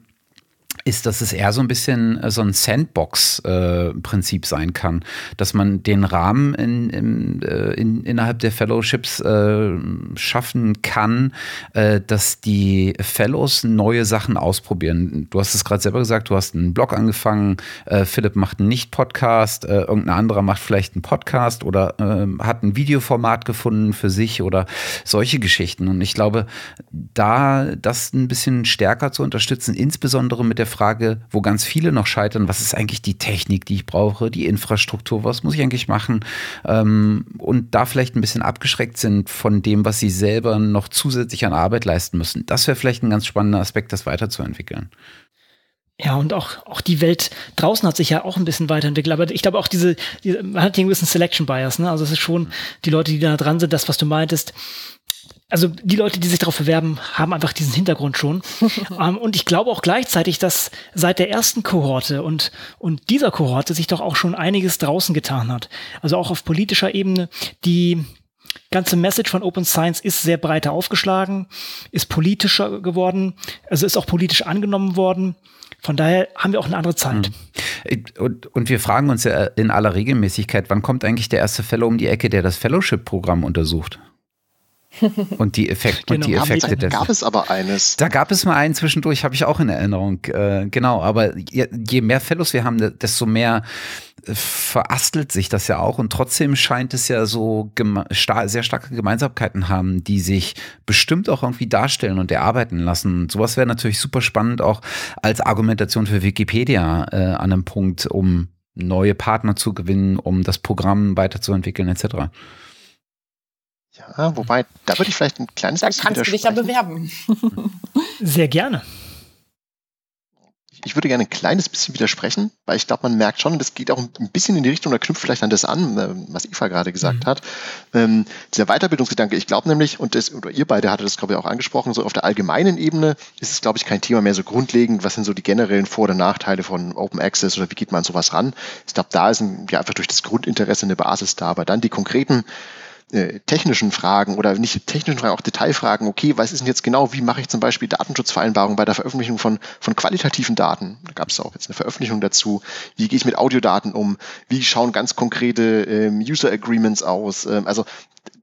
ist, dass es eher so ein bisschen äh, so ein Sandbox-Prinzip äh, sein kann, dass man den Rahmen in, in, äh, in, innerhalb der Fellowships äh, schaffen kann, äh, dass die Fellows neue Sachen ausprobieren. Du hast es gerade selber gesagt, du hast einen Blog angefangen, äh, Philipp macht einen Nicht-Podcast, irgendein anderer macht vielleicht einen Podcast oder hat ein Videoformat gefunden für sich oder solche Geschichten. Und ich glaube, da das ein bisschen stärker zu unterstützen, insbesondere mit der Frage, wo ganz viele noch scheitern, was ist eigentlich die Technik, die ich brauche, die Infrastruktur, was muss ich eigentlich machen? Ähm, und da vielleicht ein bisschen abgeschreckt sind von dem, was sie selber noch zusätzlich an Arbeit leisten müssen. Das wäre vielleicht ein ganz spannender Aspekt, das weiterzuentwickeln. Ja, und auch, auch die Welt draußen hat sich ja auch ein bisschen weiterentwickelt. Aber ich glaube auch diese, diese man hat hier ein bisschen Selection Bias, ne? Also es ist schon die Leute, die da dran sind, das, was du meintest, also die Leute, die sich darauf bewerben, haben einfach diesen Hintergrund schon. ähm, und ich glaube auch gleichzeitig, dass seit der ersten Kohorte und, und dieser Kohorte sich doch auch schon einiges draußen getan hat. Also auch auf politischer Ebene. Die ganze Message von Open Science ist sehr breiter aufgeschlagen, ist politischer geworden, also ist auch politisch angenommen worden. Von daher haben wir auch eine andere Zeit. Hm. Und, und, wir fragen uns ja in aller Regelmäßigkeit, wann kommt eigentlich der erste Fellow um die Ecke, der das Fellowship-Programm untersucht? und die, Effekt, genau. und die Effekte da gab es aber eines. Da gab es mal einen zwischendurch, habe ich auch in Erinnerung. Äh, genau, aber je, je, mehr Fellows wir haben, desto mehr äh, verastelt sich das ja auch und trotzdem scheint es ja so sta sehr starke Gemeinsamkeiten haben, die sich bestimmt auch irgendwie darstellen und erarbeiten lassen. Sowas wäre natürlich super spannend auch als Argumentation für Wikipedia äh, an einem Punkt, um neue Partner zu gewinnen, um das Programm weiterzuentwickeln etc. Ja, wobei, da würde ich vielleicht ein kleines da bisschen Da kannst du dich ja bewerben. Sehr gerne. Ich würde gerne ein kleines bisschen widersprechen, weil ich glaube, man merkt schon, das geht auch ein bisschen in die Richtung, da knüpft vielleicht an das an, äh, was Eva gerade gesagt mhm. hat. Ähm, dieser Weiterbildungsgedanke, ich glaube nämlich, und das, oder ihr beide hattet das, glaube ich, auch angesprochen, so auf der allgemeinen Ebene ist es, glaube ich, kein Thema mehr so grundlegend, was sind so die generellen Vor- oder Nachteile von Open Access oder wie geht man an sowas ran. Ich glaube, da ist ein, ja einfach durch das Grundinteresse eine Basis da, aber dann die konkreten äh, technischen Fragen oder nicht technischen Fragen, auch Detailfragen, okay, was ist denn jetzt genau, wie mache ich zum Beispiel Datenschutzvereinbarungen bei der Veröffentlichung von, von qualitativen Daten? Da gab es auch jetzt eine Veröffentlichung dazu. Wie gehe ich mit Audiodaten um? Wie schauen ganz konkrete ähm, User Agreements aus? Ähm, also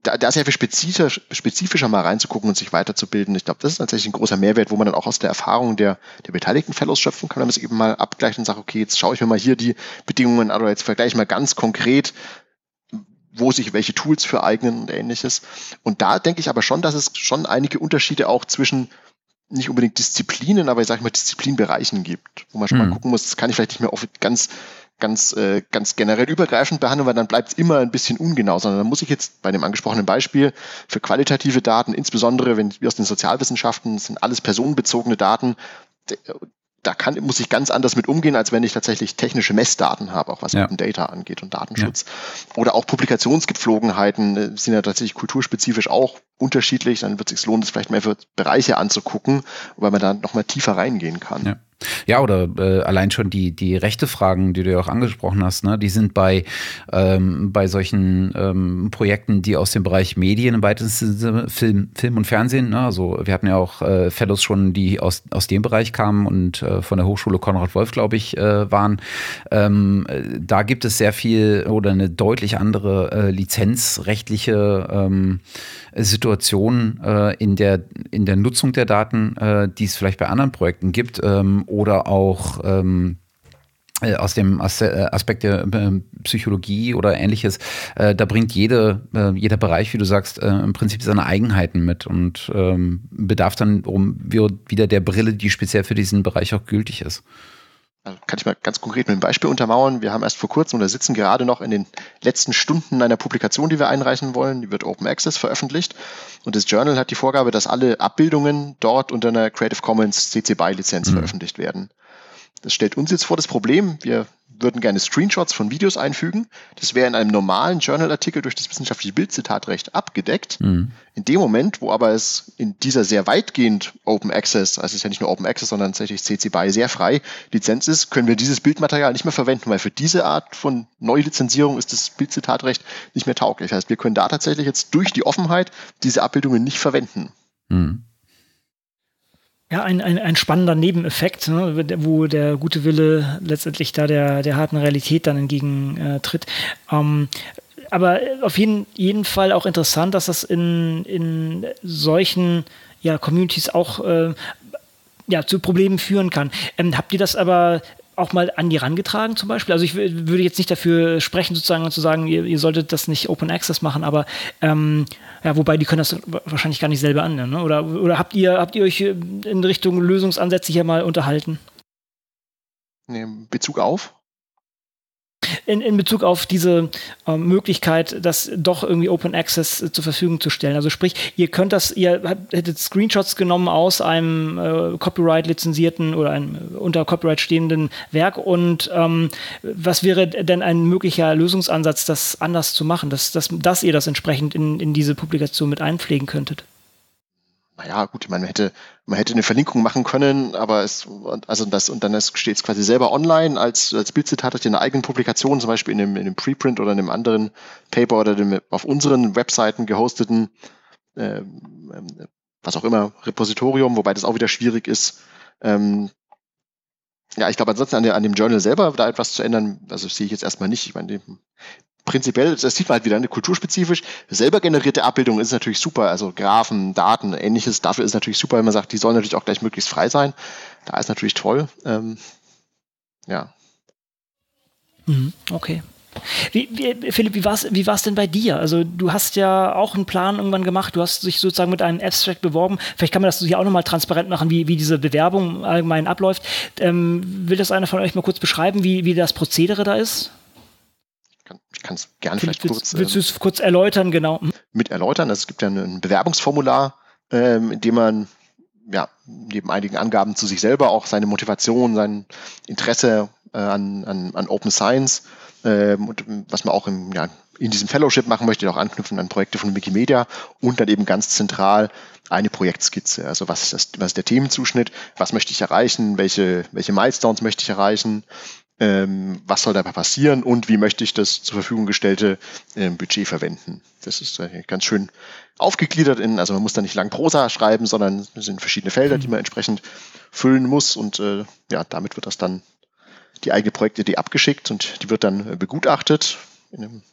da, da sehr viel spezifischer, spezifischer mal reinzugucken und sich weiterzubilden. Ich glaube, das ist tatsächlich ein großer Mehrwert, wo man dann auch aus der Erfahrung der, der beteiligten Fellows schöpfen kann, wenn man es eben mal abgleicht und sagt, okay, jetzt schaue ich mir mal hier die Bedingungen an oder jetzt vergleiche ich mal ganz konkret, wo sich welche Tools für eignen und ähnliches. Und da denke ich aber schon, dass es schon einige Unterschiede auch zwischen nicht unbedingt Disziplinen, aber ich sage mal Disziplinbereichen gibt, wo man schon hm. mal gucken muss, das kann ich vielleicht nicht mehr ganz ganz, äh, ganz generell übergreifend behandeln, weil dann bleibt es immer ein bisschen ungenau, sondern dann muss ich jetzt bei dem angesprochenen Beispiel für qualitative Daten, insbesondere wenn wir aus den Sozialwissenschaften, sind alles personenbezogene Daten, da kann, muss ich ganz anders mit umgehen, als wenn ich tatsächlich technische Messdaten habe, auch was ja. Open Data angeht und Datenschutz. Ja. Oder auch Publikationsgepflogenheiten äh, sind ja tatsächlich kulturspezifisch auch unterschiedlich. Dann wird es sich lohnen, das vielleicht mehr für Bereiche anzugucken, weil man da nochmal tiefer reingehen kann. Ja. Ja, oder äh, allein schon die, die rechte Fragen, die du ja auch angesprochen hast, ne, die sind bei, ähm, bei solchen ähm, Projekten, die aus dem Bereich Medien im weitesten Sinne Film, Film und Fernsehen, ne, also wir hatten ja auch äh, Fellows schon, die aus, aus dem Bereich kamen und äh, von der Hochschule Konrad Wolf, glaube ich, äh, waren. Ähm, da gibt es sehr viel oder eine deutlich andere äh, lizenzrechtliche ähm, Situation äh, in, der, in der Nutzung der Daten, äh, die es vielleicht bei anderen Projekten gibt ähm, oder auch ähm, äh, aus dem äh, Aspekt der äh, Psychologie oder ähnliches, da bringt jede, jeder Bereich, wie du sagst, im Prinzip seine Eigenheiten mit und ähm, bedarf dann wieder der Brille, die speziell für diesen Bereich auch gültig ist. Also kann ich mal ganz konkret mit einem Beispiel untermauern. Wir haben erst vor kurzem oder sitzen gerade noch in den letzten Stunden einer Publikation, die wir einreichen wollen. Die wird Open Access veröffentlicht. Und das Journal hat die Vorgabe, dass alle Abbildungen dort unter einer Creative Commons CC BY Lizenz mhm. veröffentlicht werden. Das stellt uns jetzt vor das Problem. Wir würden gerne Screenshots von Videos einfügen. Das wäre in einem normalen Journal-Artikel durch das wissenschaftliche Bildzitatrecht abgedeckt. Mhm. In dem Moment, wo aber es in dieser sehr weitgehend Open Access, also es ist ja nicht nur Open Access, sondern tatsächlich CC BY sehr frei Lizenz ist, können wir dieses Bildmaterial nicht mehr verwenden, weil für diese Art von Neulizenzierung ist das Bildzitatrecht nicht mehr tauglich. Das heißt, wir können da tatsächlich jetzt durch die Offenheit diese Abbildungen nicht verwenden. Mhm. Ja, ein, ein, ein spannender Nebeneffekt, ne, wo der gute Wille letztendlich da der, der harten Realität dann entgegentritt. Äh, ähm, aber auf jeden, jeden Fall auch interessant, dass das in, in solchen ja, Communities auch äh, ja, zu Problemen führen kann. Ähm, habt ihr das aber auch mal an die rangetragen zum Beispiel? Also ich würde jetzt nicht dafür sprechen, sozusagen zu sagen, ihr, ihr solltet das nicht Open Access machen, aber ähm, ja, wobei die können das wahrscheinlich gar nicht selber annehmen. Ne? Oder, oder habt ihr habt ihr euch in Richtung Lösungsansätze hier mal unterhalten? In Bezug auf? In, in Bezug auf diese äh, Möglichkeit, das doch irgendwie Open Access äh, zur Verfügung zu stellen. Also sprich, ihr könnt das, ihr hättet Screenshots genommen aus einem äh, Copyright-lizenzierten oder einem äh, unter Copyright stehenden Werk und ähm, was wäre denn ein möglicher Lösungsansatz, das anders zu machen, dass, dass, dass ihr das entsprechend in, in diese Publikation mit einpflegen könntet? Naja, gut, ich meine, man hätte, man hätte eine Verlinkung machen können, aber es, also das, und dann steht es quasi selber online als, als Bildzitat in einer eigenen Publikation, zum Beispiel in einem, in einem Preprint oder in einem anderen Paper oder dem auf unseren Webseiten gehosteten, äh, was auch immer, Repositorium, wobei das auch wieder schwierig ist. Ähm, ja, ich glaube ansonsten an, der, an dem Journal selber da etwas zu ändern, also sehe ich jetzt erstmal nicht. Ich meine, prinzipiell, das sieht man halt wieder eine kulturspezifisch. Selber generierte Abbildung ist natürlich super, also Graphen, Daten, ähnliches. Dafür ist natürlich super, wenn man sagt, die sollen natürlich auch gleich möglichst frei sein. Da ist natürlich toll. Ähm, ja. Mhm, okay. Wie, wie, Philipp, wie war es wie war's denn bei dir? Also du hast ja auch einen Plan irgendwann gemacht, du hast dich sozusagen mit einem Abstract beworben. Vielleicht kann man das hier auch nochmal transparent machen, wie, wie diese Bewerbung allgemein abläuft. Ähm, will das einer von euch mal kurz beschreiben, wie, wie das Prozedere da ist? Ich kann es gerne vielleicht willst, kurz. Willst du es kurz erläutern, genau? Hm? Mit erläutern. Also es gibt ja ein Bewerbungsformular, ähm, in dem man ja, neben einigen Angaben zu sich selber auch seine Motivation, sein Interesse äh, an, an, an Open Science ähm, und was man auch im, ja, in diesem Fellowship machen möchte, auch anknüpfen an Projekte von Wikimedia und dann eben ganz zentral eine Projektskizze. Also was ist, das, was ist der Themenzuschnitt, was möchte ich erreichen, welche, welche Milestones möchte ich erreichen, ähm, was soll dabei passieren und wie möchte ich das zur Verfügung gestellte äh, Budget verwenden. Das ist äh, ganz schön aufgegliedert in, also man muss da nicht lang Prosa schreiben, sondern es sind verschiedene Felder, die man entsprechend füllen muss und äh, ja, damit wird das dann die eigene Projektidee abgeschickt und die wird dann äh, begutachtet in einem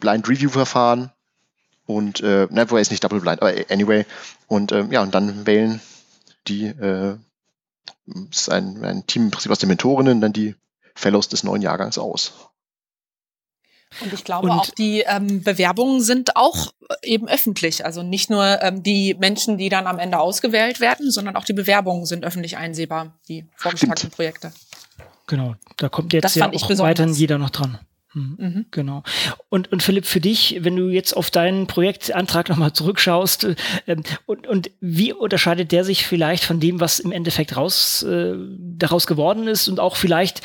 Blind Review Verfahren Und äh, na, wo ist nicht double blind, aber anyway. Und äh, ja, und dann wählen die, äh, ist ein, ein Team im Prinzip aus den Mentorinnen, dann die Fellows des neuen Jahrgangs aus. Und ich glaube und auch die ähm, Bewerbungen sind auch eben öffentlich. Also nicht nur ähm, die Menschen, die dann am Ende ausgewählt werden, sondern auch die Bewerbungen sind öffentlich einsehbar, die vorgeschlagenen Projekte. Genau, da kommt jetzt ja auch weiterhin jeder noch dran. Mhm. mhm. Genau. Und, und Philipp, für dich, wenn du jetzt auf deinen Projektantrag nochmal zurückschaust, äh, und, und wie unterscheidet der sich vielleicht von dem, was im Endeffekt raus, äh, daraus geworden ist und auch vielleicht,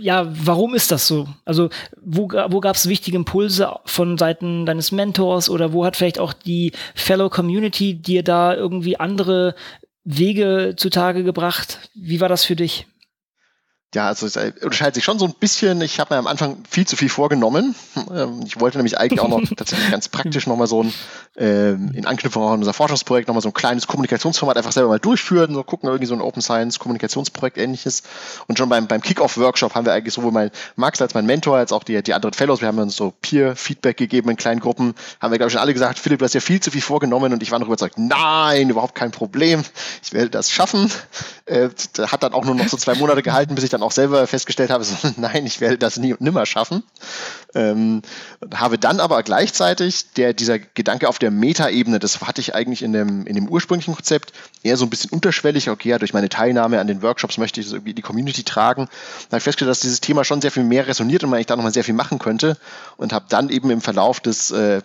ja, warum ist das so? Also, wo, wo gab es wichtige Impulse von Seiten deines Mentors oder wo hat vielleicht auch die Fellow Community dir da irgendwie andere Wege zutage gebracht? Wie war das für dich? Ja, also es unterscheidet sich schon so ein bisschen. Ich habe mir am Anfang viel zu viel vorgenommen. Ähm, ich wollte nämlich eigentlich auch noch tatsächlich ganz praktisch nochmal so ein, ähm, in Anknüpfung an unser Forschungsprojekt, nochmal so ein kleines Kommunikationsformat einfach selber mal durchführen, so gucken, irgendwie so ein Open Science Kommunikationsprojekt ähnliches. Und schon beim, beim Kickoff-Workshop haben wir eigentlich sowohl mein Max als mein Mentor, als auch die, die anderen Fellows, wir haben uns so Peer-Feedback gegeben in kleinen Gruppen, haben wir, glaube ich, schon alle gesagt, Philipp, du hast ja viel zu viel vorgenommen und ich war noch überzeugt, nein, überhaupt kein Problem, ich werde das schaffen. Äh, hat dann auch nur noch so zwei Monate gehalten, bis ich dann auch selber festgestellt habe, so, nein, ich werde das nie und nimmer schaffen. Ähm, habe dann aber gleichzeitig der, dieser Gedanke auf der Metaebene, das hatte ich eigentlich in dem, in dem ursprünglichen Konzept eher so ein bisschen unterschwellig. Okay, ja, durch meine Teilnahme an den Workshops möchte ich das irgendwie in die Community tragen. Da habe ich festgestellt, dass dieses Thema schon sehr viel mehr resoniert und man eigentlich da nochmal sehr viel machen könnte. Und habe dann eben im Verlauf des, äh,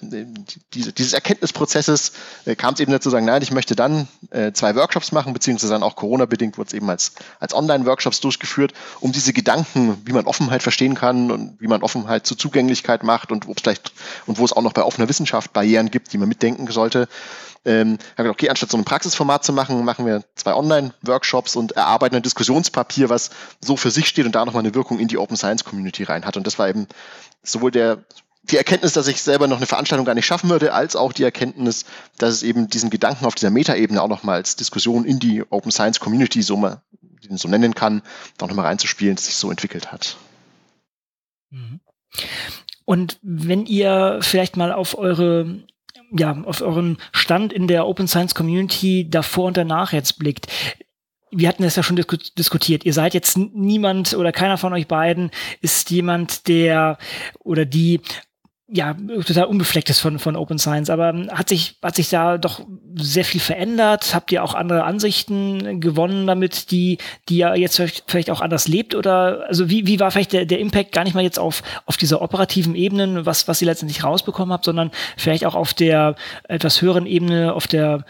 diese, dieses Erkenntnisprozesses äh, kam es eben dazu sagen, nein, ich möchte dann äh, zwei Workshops machen, beziehungsweise dann auch Corona-bedingt wurde es eben als, als Online-Workshops durchgeführt, um diese Gedanken, wie man Offenheit verstehen kann und wie man Offenheit zu Zugänglichkeit macht und wo es vielleicht und wo es auch noch bei offener Wissenschaft Barrieren gibt, die man mitdenken sollte. Ähm, habe gedacht, okay, anstatt so ein Praxisformat zu machen, machen wir zwei Online-Workshops und erarbeiten ein Diskussionspapier, was so für sich steht und da nochmal eine Wirkung in die Open Science Community rein hat. Und das war eben sowohl der die Erkenntnis, dass ich selber noch eine Veranstaltung gar nicht schaffen würde, als auch die Erkenntnis, dass es eben diesen Gedanken auf dieser Metaebene auch nochmal als Diskussion in die Open Science Community, so man den so nennen kann, da nochmal reinzuspielen, dass sich so entwickelt hat. Mhm. Und wenn ihr vielleicht mal auf eure ja, auf euren Stand in der Open Science Community davor und danach jetzt blickt. Wir hatten das ja schon disku diskutiert. Ihr seid jetzt niemand oder keiner von euch beiden ist jemand, der oder die ja, total unbefleckt ist von, von Open Science, aber ähm, hat sich, hat sich da doch sehr viel verändert? Habt ihr auch andere Ansichten gewonnen damit, die, die ja jetzt vielleicht auch anders lebt? Oder also wie, wie war vielleicht der, der Impact gar nicht mal jetzt auf, auf dieser operativen Ebene, was, was ihr letztendlich rausbekommen habt, sondern vielleicht auch auf der etwas höheren Ebene, auf der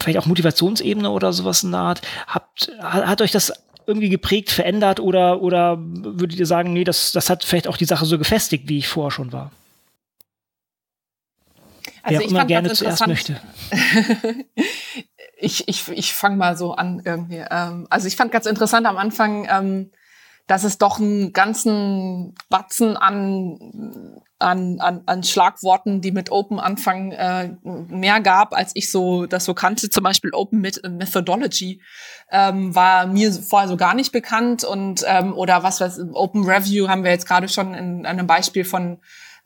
vielleicht auch Motivationsebene oder sowas in der Art? Habt, hat, hat euch das irgendwie geprägt, verändert oder, oder würdet ihr sagen, nee, das, das hat vielleicht auch die Sache so gefestigt, wie ich vorher schon war? Also Wer ich immer gerne zuerst möchte. ich ich, ich fange mal so an irgendwie. Ähm, also ich fand ganz interessant am Anfang, ähm, dass es doch einen ganzen Batzen an, an, an, an Schlagworten, die mit Open anfangen, äh, mehr gab, als ich so das so kannte. Zum Beispiel Open Methodology ähm, war mir vorher so gar nicht bekannt und ähm, oder was was Open Review haben wir jetzt gerade schon in, in einem Beispiel von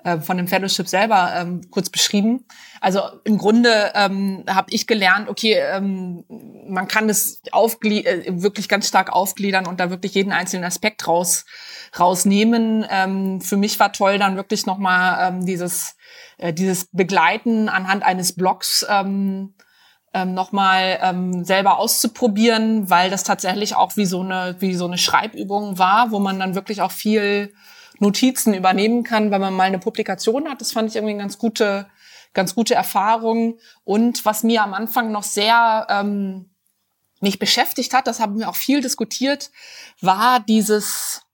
äh, von dem Fellowship selber ähm, kurz beschrieben. Also im Grunde ähm, habe ich gelernt, okay, ähm, man kann das äh, wirklich ganz stark aufgliedern und da wirklich jeden einzelnen Aspekt raus rausnehmen. Ähm, für mich war toll dann wirklich nochmal ähm, dieses äh, dieses Begleiten anhand eines Blogs ähm, ähm, nochmal ähm, selber auszuprobieren, weil das tatsächlich auch wie so eine wie so eine Schreibübung war, wo man dann wirklich auch viel Notizen übernehmen kann, wenn man mal eine Publikation hat. Das fand ich irgendwie eine ganz gute, ganz gute Erfahrung. Und was mir am Anfang noch sehr ähm, mich beschäftigt hat, das haben wir auch viel diskutiert, war dieses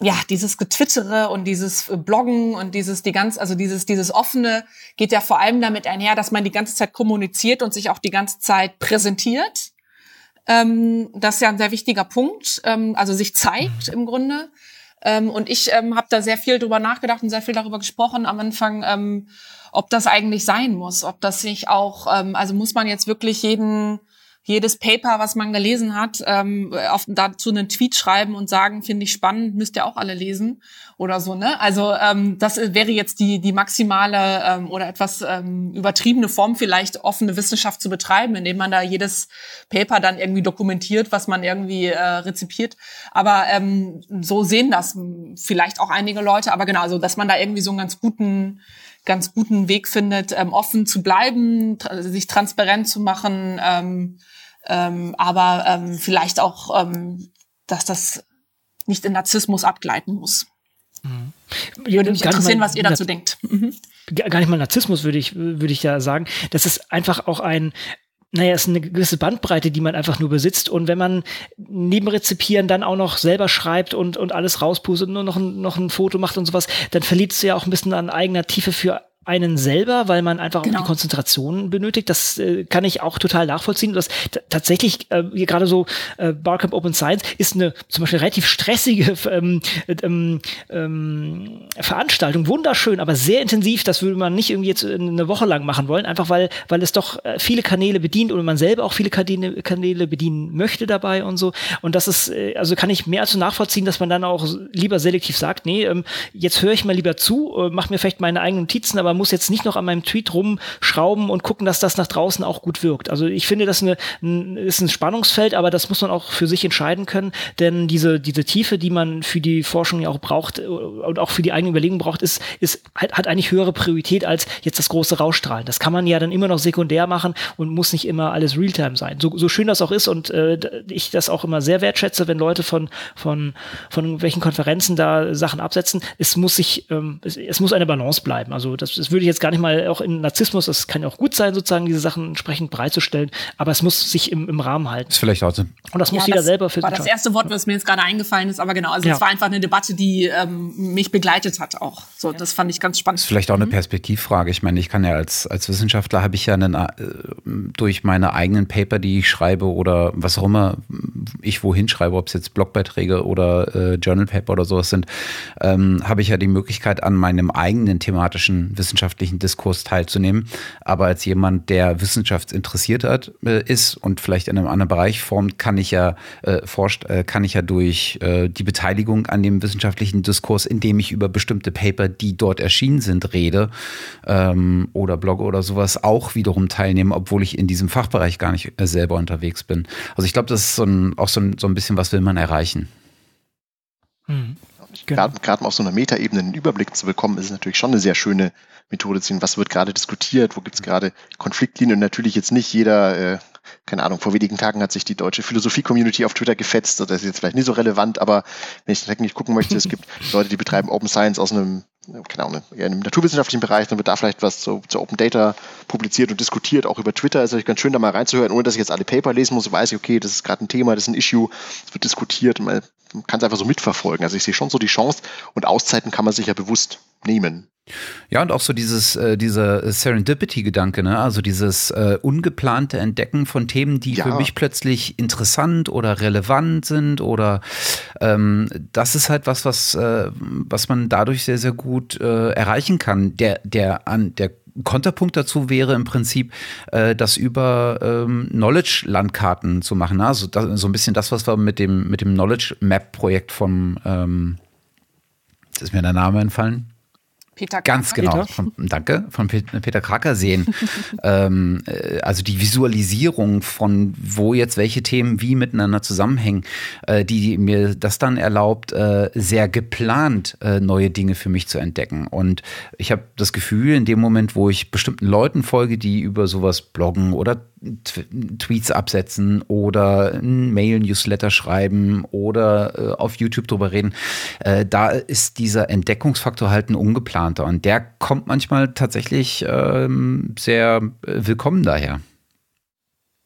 ja, dieses Getwittere und dieses Bloggen und dieses, die ganz, also dieses, dieses offene geht ja vor allem damit einher, dass man die ganze Zeit kommuniziert und sich auch die ganze Zeit präsentiert. Ähm, das ist ja ein sehr wichtiger Punkt, ähm, also sich zeigt im Grunde. Ähm, und ich ähm, habe da sehr viel drüber nachgedacht und sehr viel darüber gesprochen am Anfang, ähm, ob das eigentlich sein muss, ob das sich auch, ähm, also muss man jetzt wirklich jeden jedes Paper, was man gelesen hat, ähm, auf, dazu einen Tweet schreiben und sagen, finde ich spannend, müsst ihr auch alle lesen oder so. Ne? Also ähm, das wäre jetzt die die maximale ähm, oder etwas ähm, übertriebene Form, vielleicht offene Wissenschaft zu betreiben, indem man da jedes Paper dann irgendwie dokumentiert, was man irgendwie äh, rezipiert. Aber ähm, so sehen das vielleicht auch einige Leute. Aber genau, also dass man da irgendwie so einen ganz guten ganz guten Weg findet, ähm, offen zu bleiben, sich transparent zu machen, ähm, ähm, aber ähm, vielleicht auch, ähm, dass das nicht in Narzissmus abgleiten muss. Mhm. Würde mich interessieren, was ihr dazu denkt. Mhm. Gar nicht mal Narzissmus, würde ich, würde ich ja sagen. Das ist einfach auch ein, naja, es ist eine gewisse Bandbreite, die man einfach nur besitzt. Und wenn man neben Rezipieren dann auch noch selber schreibt und, und alles rauspustet und nur noch ein, noch ein Foto macht und sowas, dann verliert es ja auch ein bisschen an eigener Tiefe für einen selber, weil man einfach genau. auch die Konzentration benötigt. Das äh, kann ich auch total nachvollziehen. Das tatsächlich äh, gerade so äh, Barcamp Open Science ist eine zum Beispiel relativ stressige ähm, ähm, ähm, Veranstaltung, wunderschön, aber sehr intensiv. Das würde man nicht irgendwie jetzt eine Woche lang machen wollen, einfach weil weil es doch äh, viele Kanäle bedient und man selber auch viele Kanäle, Kanäle bedienen möchte dabei und so. Und das ist äh, also kann ich mehr als nachvollziehen, dass man dann auch lieber selektiv sagt, nee, ähm, jetzt höre ich mal lieber zu, äh, mache mir vielleicht meine eigenen Notizen, aber muss jetzt nicht noch an meinem Tweet rumschrauben und gucken, dass das nach draußen auch gut wirkt. Also ich finde, das eine, ein, ist ein Spannungsfeld, aber das muss man auch für sich entscheiden können, denn diese, diese Tiefe, die man für die Forschung ja auch braucht und auch für die eigene Überlegung braucht, ist, ist, hat eigentlich höhere Priorität als jetzt das große Rausstrahlen. Das kann man ja dann immer noch sekundär machen und muss nicht immer alles Realtime sein. So, so schön das auch ist und äh, ich das auch immer sehr wertschätze, wenn Leute von, von, von welchen Konferenzen da Sachen absetzen. Es muss sich, ähm, es, es muss eine Balance bleiben. Also das, das würde ich jetzt gar nicht mal auch in Narzissmus, das kann ja auch gut sein, sozusagen diese Sachen entsprechend bereitzustellen, aber es muss sich im, im Rahmen halten. Das ist vielleicht auch so. Und das muss ja, jeder das selber für war das erste Wort, was mir jetzt gerade eingefallen ist, aber genau, also es ja. war einfach eine Debatte, die ähm, mich begleitet hat auch. So, das fand ich ganz spannend. Das ist vielleicht auch eine mhm. Perspektivfrage. Ich meine, ich kann ja als, als Wissenschaftler habe ich ja einen, äh, durch meine eigenen Paper, die ich schreibe oder was auch immer ich wohin schreibe, ob es jetzt Blogbeiträge oder äh, Journal Paper oder sowas sind, ähm, habe ich ja die Möglichkeit an meinem eigenen thematischen wissenschaftlichen Diskurs teilzunehmen. Aber als jemand, der wissenschaftsinteressiert hat, äh, ist und vielleicht in einem anderen Bereich formt, kann ich ja äh, forscht, äh, kann ich ja durch äh, die Beteiligung an dem wissenschaftlichen Diskurs, indem ich über bestimmte Paper, die dort erschienen sind, rede ähm, oder blogge oder sowas, auch wiederum teilnehmen, obwohl ich in diesem Fachbereich gar nicht äh, selber unterwegs bin. Also ich glaube, das ist so ein, auch so ein, so ein bisschen, was will man erreichen. Mhm. Genau. Gerade auf so einer Metaebene einen Überblick zu bekommen, ist natürlich schon eine sehr schöne Methode zu sehen, was wird gerade diskutiert, wo gibt es gerade Konfliktlinien? Und natürlich jetzt nicht jeder, äh, keine Ahnung, vor wenigen Tagen hat sich die deutsche Philosophie-Community auf Twitter gefetzt, das ist jetzt vielleicht nicht so relevant, aber wenn ich technisch gucken möchte, es gibt Leute, die betreiben Open Science aus einem keine Ahnung, eher einem naturwissenschaftlichen Bereich, dann wird da vielleicht was zu, zu, Open Data publiziert und diskutiert, auch über Twitter. Ist natürlich ganz schön, da mal reinzuhören, ohne dass ich jetzt alle Paper lesen muss, weiß ich, okay, das ist gerade ein Thema, das ist ein Issue, es wird diskutiert, man kann es einfach so mitverfolgen. Also ich sehe schon so die Chance. Und Auszeiten kann man sich ja bewusst nehmen. Ja, und auch so dieses, äh, dieser Serendipity-Gedanke, ne? also dieses äh, ungeplante Entdecken von Themen, die ja. für mich plötzlich interessant oder relevant sind oder ähm, das ist halt was, was, äh, was man dadurch sehr, sehr gut äh, erreichen kann. Der, der, an, der Konterpunkt dazu wäre im Prinzip, äh, das über ähm, Knowledge-Landkarten zu machen. Ne? Also das, so ein bisschen das, was wir mit dem, mit dem Knowledge Map-Projekt vom, ähm, ist mir der Name entfallen. Peter Ganz genau, von, danke, von Peter Kracker sehen. ähm, äh, also die Visualisierung von, wo jetzt welche Themen wie miteinander zusammenhängen, äh, die mir das dann erlaubt, äh, sehr geplant äh, neue Dinge für mich zu entdecken. Und ich habe das Gefühl, in dem Moment, wo ich bestimmten Leuten folge, die über sowas bloggen oder Tweets absetzen oder ein Mail-Newsletter schreiben oder äh, auf YouTube drüber reden. Äh, da ist dieser Entdeckungsfaktor halt ein ungeplanter und der kommt manchmal tatsächlich ähm, sehr äh, willkommen daher.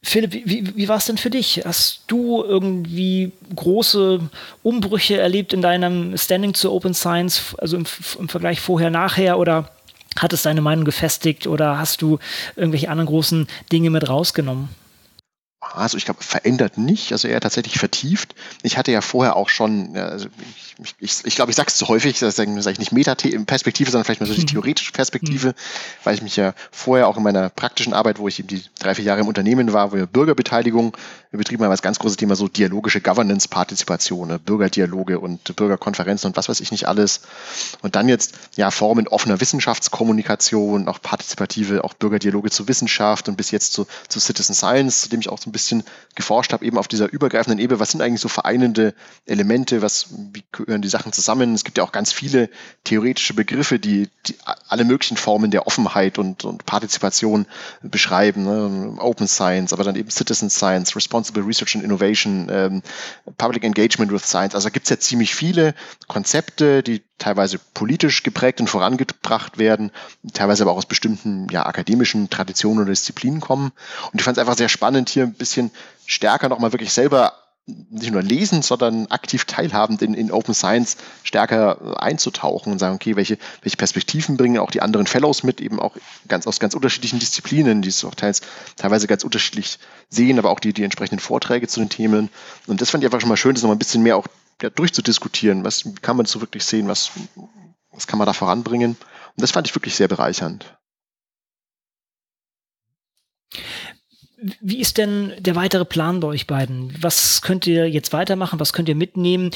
Philipp, wie, wie war es denn für dich? Hast du irgendwie große Umbrüche erlebt in deinem Standing zu Open Science, also im, im Vergleich vorher, nachher oder hat es deine Meinung gefestigt oder hast du irgendwelche anderen großen Dinge mit rausgenommen? also ich glaube, verändert nicht, also eher tatsächlich vertieft. Ich hatte ja vorher auch schon, also ich, ich, ich glaube, ich sage es zu häufig, das sage ich nicht Meta-Perspektive, sondern vielleicht mal so die mhm. theoretische Perspektive, mhm. weil ich mich ja vorher auch in meiner praktischen Arbeit, wo ich eben die drei, vier Jahre im Unternehmen war, wo wir Bürgerbeteiligung betrieben haben, als ganz großes Thema so dialogische Governance-Partizipation, ne, Bürgerdialoge und Bürgerkonferenzen und was weiß ich nicht alles. Und dann jetzt ja Formen offener Wissenschaftskommunikation, auch partizipative, auch Bürgerdialoge zur Wissenschaft und bis jetzt zu, zu Citizen Science, zu dem ich auch so ein bisschen geforscht habe, eben auf dieser übergreifenden Ebene, was sind eigentlich so vereinende Elemente, was, wie gehören die Sachen zusammen? Es gibt ja auch ganz viele theoretische Begriffe, die, die alle möglichen Formen der Offenheit und, und Partizipation beschreiben. Ne? Open Science, aber dann eben Citizen Science, Responsible Research and Innovation, ähm, Public Engagement with Science. Also gibt es ja ziemlich viele Konzepte, die teilweise politisch geprägt und vorangebracht werden, teilweise aber auch aus bestimmten ja, akademischen Traditionen oder Disziplinen kommen. Und ich fand es einfach sehr spannend, hier ein bisschen stärker nochmal wirklich selber nicht nur lesen, sondern aktiv teilhabend in, in Open Science stärker einzutauchen und sagen, okay, welche, welche Perspektiven bringen auch die anderen Fellows mit, eben auch ganz aus ganz unterschiedlichen Disziplinen, die es auch teils, teilweise ganz unterschiedlich sehen, aber auch die, die entsprechenden Vorträge zu den Themen. Und das fand ich einfach schon mal schön, das nochmal ein bisschen mehr auch ja, durchzudiskutieren. Was kann man so wirklich sehen? Was, was kann man da voranbringen? Und das fand ich wirklich sehr bereichernd. Wie ist denn der weitere Plan bei euch beiden? Was könnt ihr jetzt weitermachen? Was könnt ihr mitnehmen?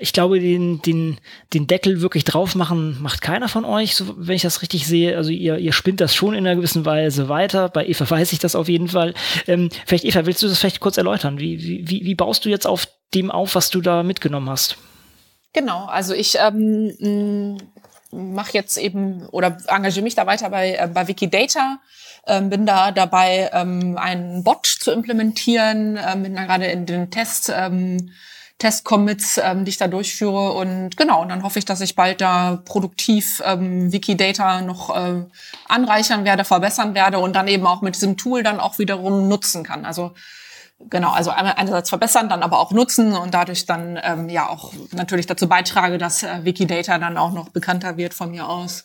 Ich glaube, den, den, den Deckel wirklich drauf machen macht keiner von euch, so, wenn ich das richtig sehe. Also ihr, ihr spinnt das schon in einer gewissen Weise weiter. Bei Eva weiß ich das auf jeden Fall. Ähm, vielleicht, Eva, willst du das vielleicht kurz erläutern? Wie, wie, wie baust du jetzt auf dem auf, was du da mitgenommen hast? Genau, also ich ähm, mache jetzt eben oder engagiere mich da weiter bei, äh, bei Wikidata ähm, bin da dabei, ähm, einen Bot zu implementieren, ähm, bin da gerade in den Test, ähm, Test-Commits, ähm, die ich da durchführe. Und genau, und dann hoffe ich, dass ich bald da produktiv ähm, Wikidata noch äh, anreichern werde, verbessern werde und dann eben auch mit diesem Tool dann auch wiederum nutzen kann. Also genau, also einerseits verbessern, dann aber auch nutzen und dadurch dann ähm, ja auch natürlich dazu beitrage, dass äh, Wikidata dann auch noch bekannter wird von mir aus.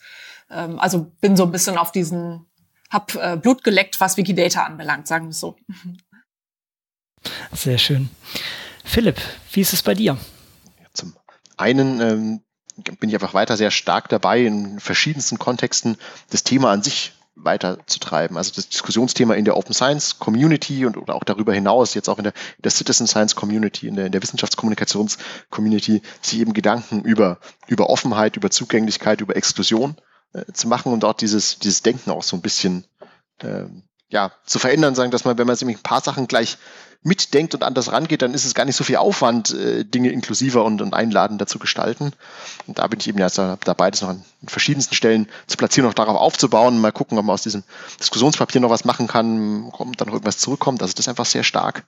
Ähm, also bin so ein bisschen auf diesen hab äh, Blut geleckt, was Wikidata anbelangt, sagen wir es so. Sehr schön. Philipp, wie ist es bei dir? Zum einen ähm, bin ich einfach weiter sehr stark dabei, in verschiedensten Kontexten das Thema an sich weiterzutreiben. Also das Diskussionsthema in der Open Science Community und oder auch darüber hinaus, jetzt auch in der, in der Citizen Science Community, in der, in der Wissenschaftskommunikations Community, sich eben Gedanken über, über Offenheit, über Zugänglichkeit, über Exklusion äh, zu machen und dort dieses, dieses Denken auch so ein bisschen äh, ja, zu verändern, sagen, dass man, wenn man sich ein paar Sachen gleich mitdenkt und anders rangeht, dann ist es gar nicht so viel Aufwand, äh, Dinge inklusiver und, und einladender zu gestalten. Und da bin ich eben ja dabei, das noch an verschiedensten Stellen zu platzieren, auch darauf aufzubauen, mal gucken, ob man aus diesem Diskussionspapier noch was machen kann, kommt dann noch irgendwas zurückkommt. Also das einfach sehr stark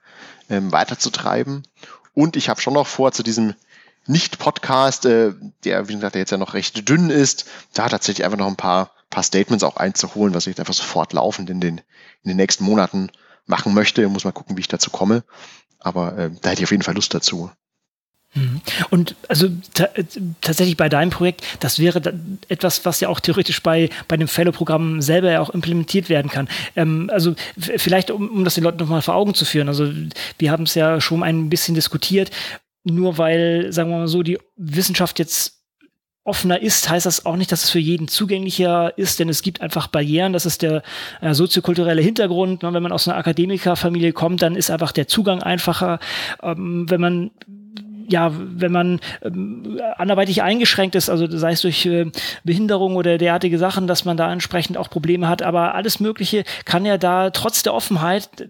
ähm, weiterzutreiben. Und ich habe schon noch vor, zu diesem nicht-Podcast, äh, der, wie gesagt, der jetzt ja noch recht dünn ist, da tatsächlich einfach noch ein paar, paar Statements auch einzuholen, was ich jetzt einfach sofort laufend in den, in den nächsten Monaten machen möchte. Muss mal gucken, wie ich dazu komme. Aber äh, da hätte ich auf jeden Fall Lust dazu. Mhm. Und also tatsächlich bei deinem Projekt, das wäre etwas, was ja auch theoretisch bei, bei dem Fellow-Programm selber ja auch implementiert werden kann. Ähm, also vielleicht, um, um das den Leuten nochmal vor Augen zu führen. Also wir haben es ja schon ein bisschen diskutiert nur weil, sagen wir mal so, die Wissenschaft jetzt offener ist, heißt das auch nicht, dass es für jeden zugänglicher ist, denn es gibt einfach Barrieren. Das ist der äh, soziokulturelle Hintergrund. Wenn man aus einer Akademikerfamilie kommt, dann ist einfach der Zugang einfacher. Ähm, wenn man ja, wenn man ähm, anderweitig eingeschränkt ist, also sei es durch äh, Behinderung oder derartige Sachen, dass man da entsprechend auch Probleme hat, aber alles Mögliche kann ja da trotz der Offenheit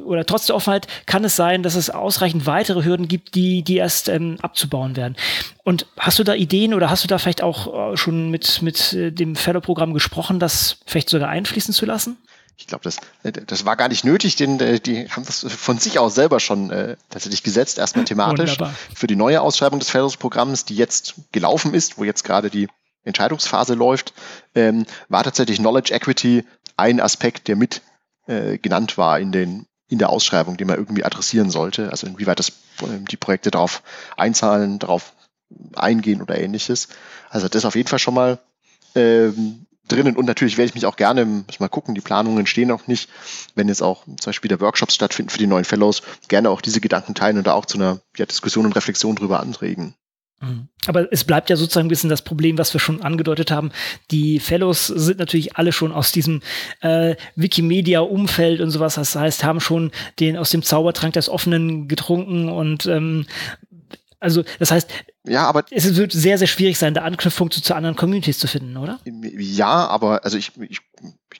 oder trotz der Offenheit kann es sein, dass es ausreichend weitere Hürden gibt, die, die erst ähm, abzubauen werden. Und hast du da Ideen oder hast du da vielleicht auch äh, schon mit, mit äh, dem Fellow-Programm gesprochen, das vielleicht sogar einfließen zu lassen? Ich glaube, das, äh, das war gar nicht nötig, denn die haben das von sich aus selber schon äh, tatsächlich gesetzt, erstmal thematisch Wunderbar. für die neue Ausschreibung des Fellows-Programms, die jetzt gelaufen ist, wo jetzt gerade die Entscheidungsphase läuft, ähm, war tatsächlich Knowledge Equity ein Aspekt, der mit äh, genannt war in den in der Ausschreibung, die man irgendwie adressieren sollte. Also inwieweit das, ähm, die Projekte darauf einzahlen, darauf eingehen oder ähnliches. Also das auf jeden Fall schon mal ähm, drinnen und natürlich werde ich mich auch gerne, muss mal gucken, die Planungen stehen noch nicht, wenn jetzt auch zum Beispiel der Workshops stattfinden für die neuen Fellows, gerne auch diese Gedanken teilen und da auch zu einer ja, Diskussion und Reflexion drüber anregen. Aber es bleibt ja sozusagen ein bisschen das Problem, was wir schon angedeutet haben. Die Fellows sind natürlich alle schon aus diesem äh, Wikimedia-Umfeld und sowas. Das heißt, haben schon den aus dem Zaubertrank des Offenen getrunken und ähm, also das heißt, ja, aber es wird sehr, sehr schwierig sein, da Anknüpfung zu, anderen Communities zu finden, oder? Ja, aber also ich, ich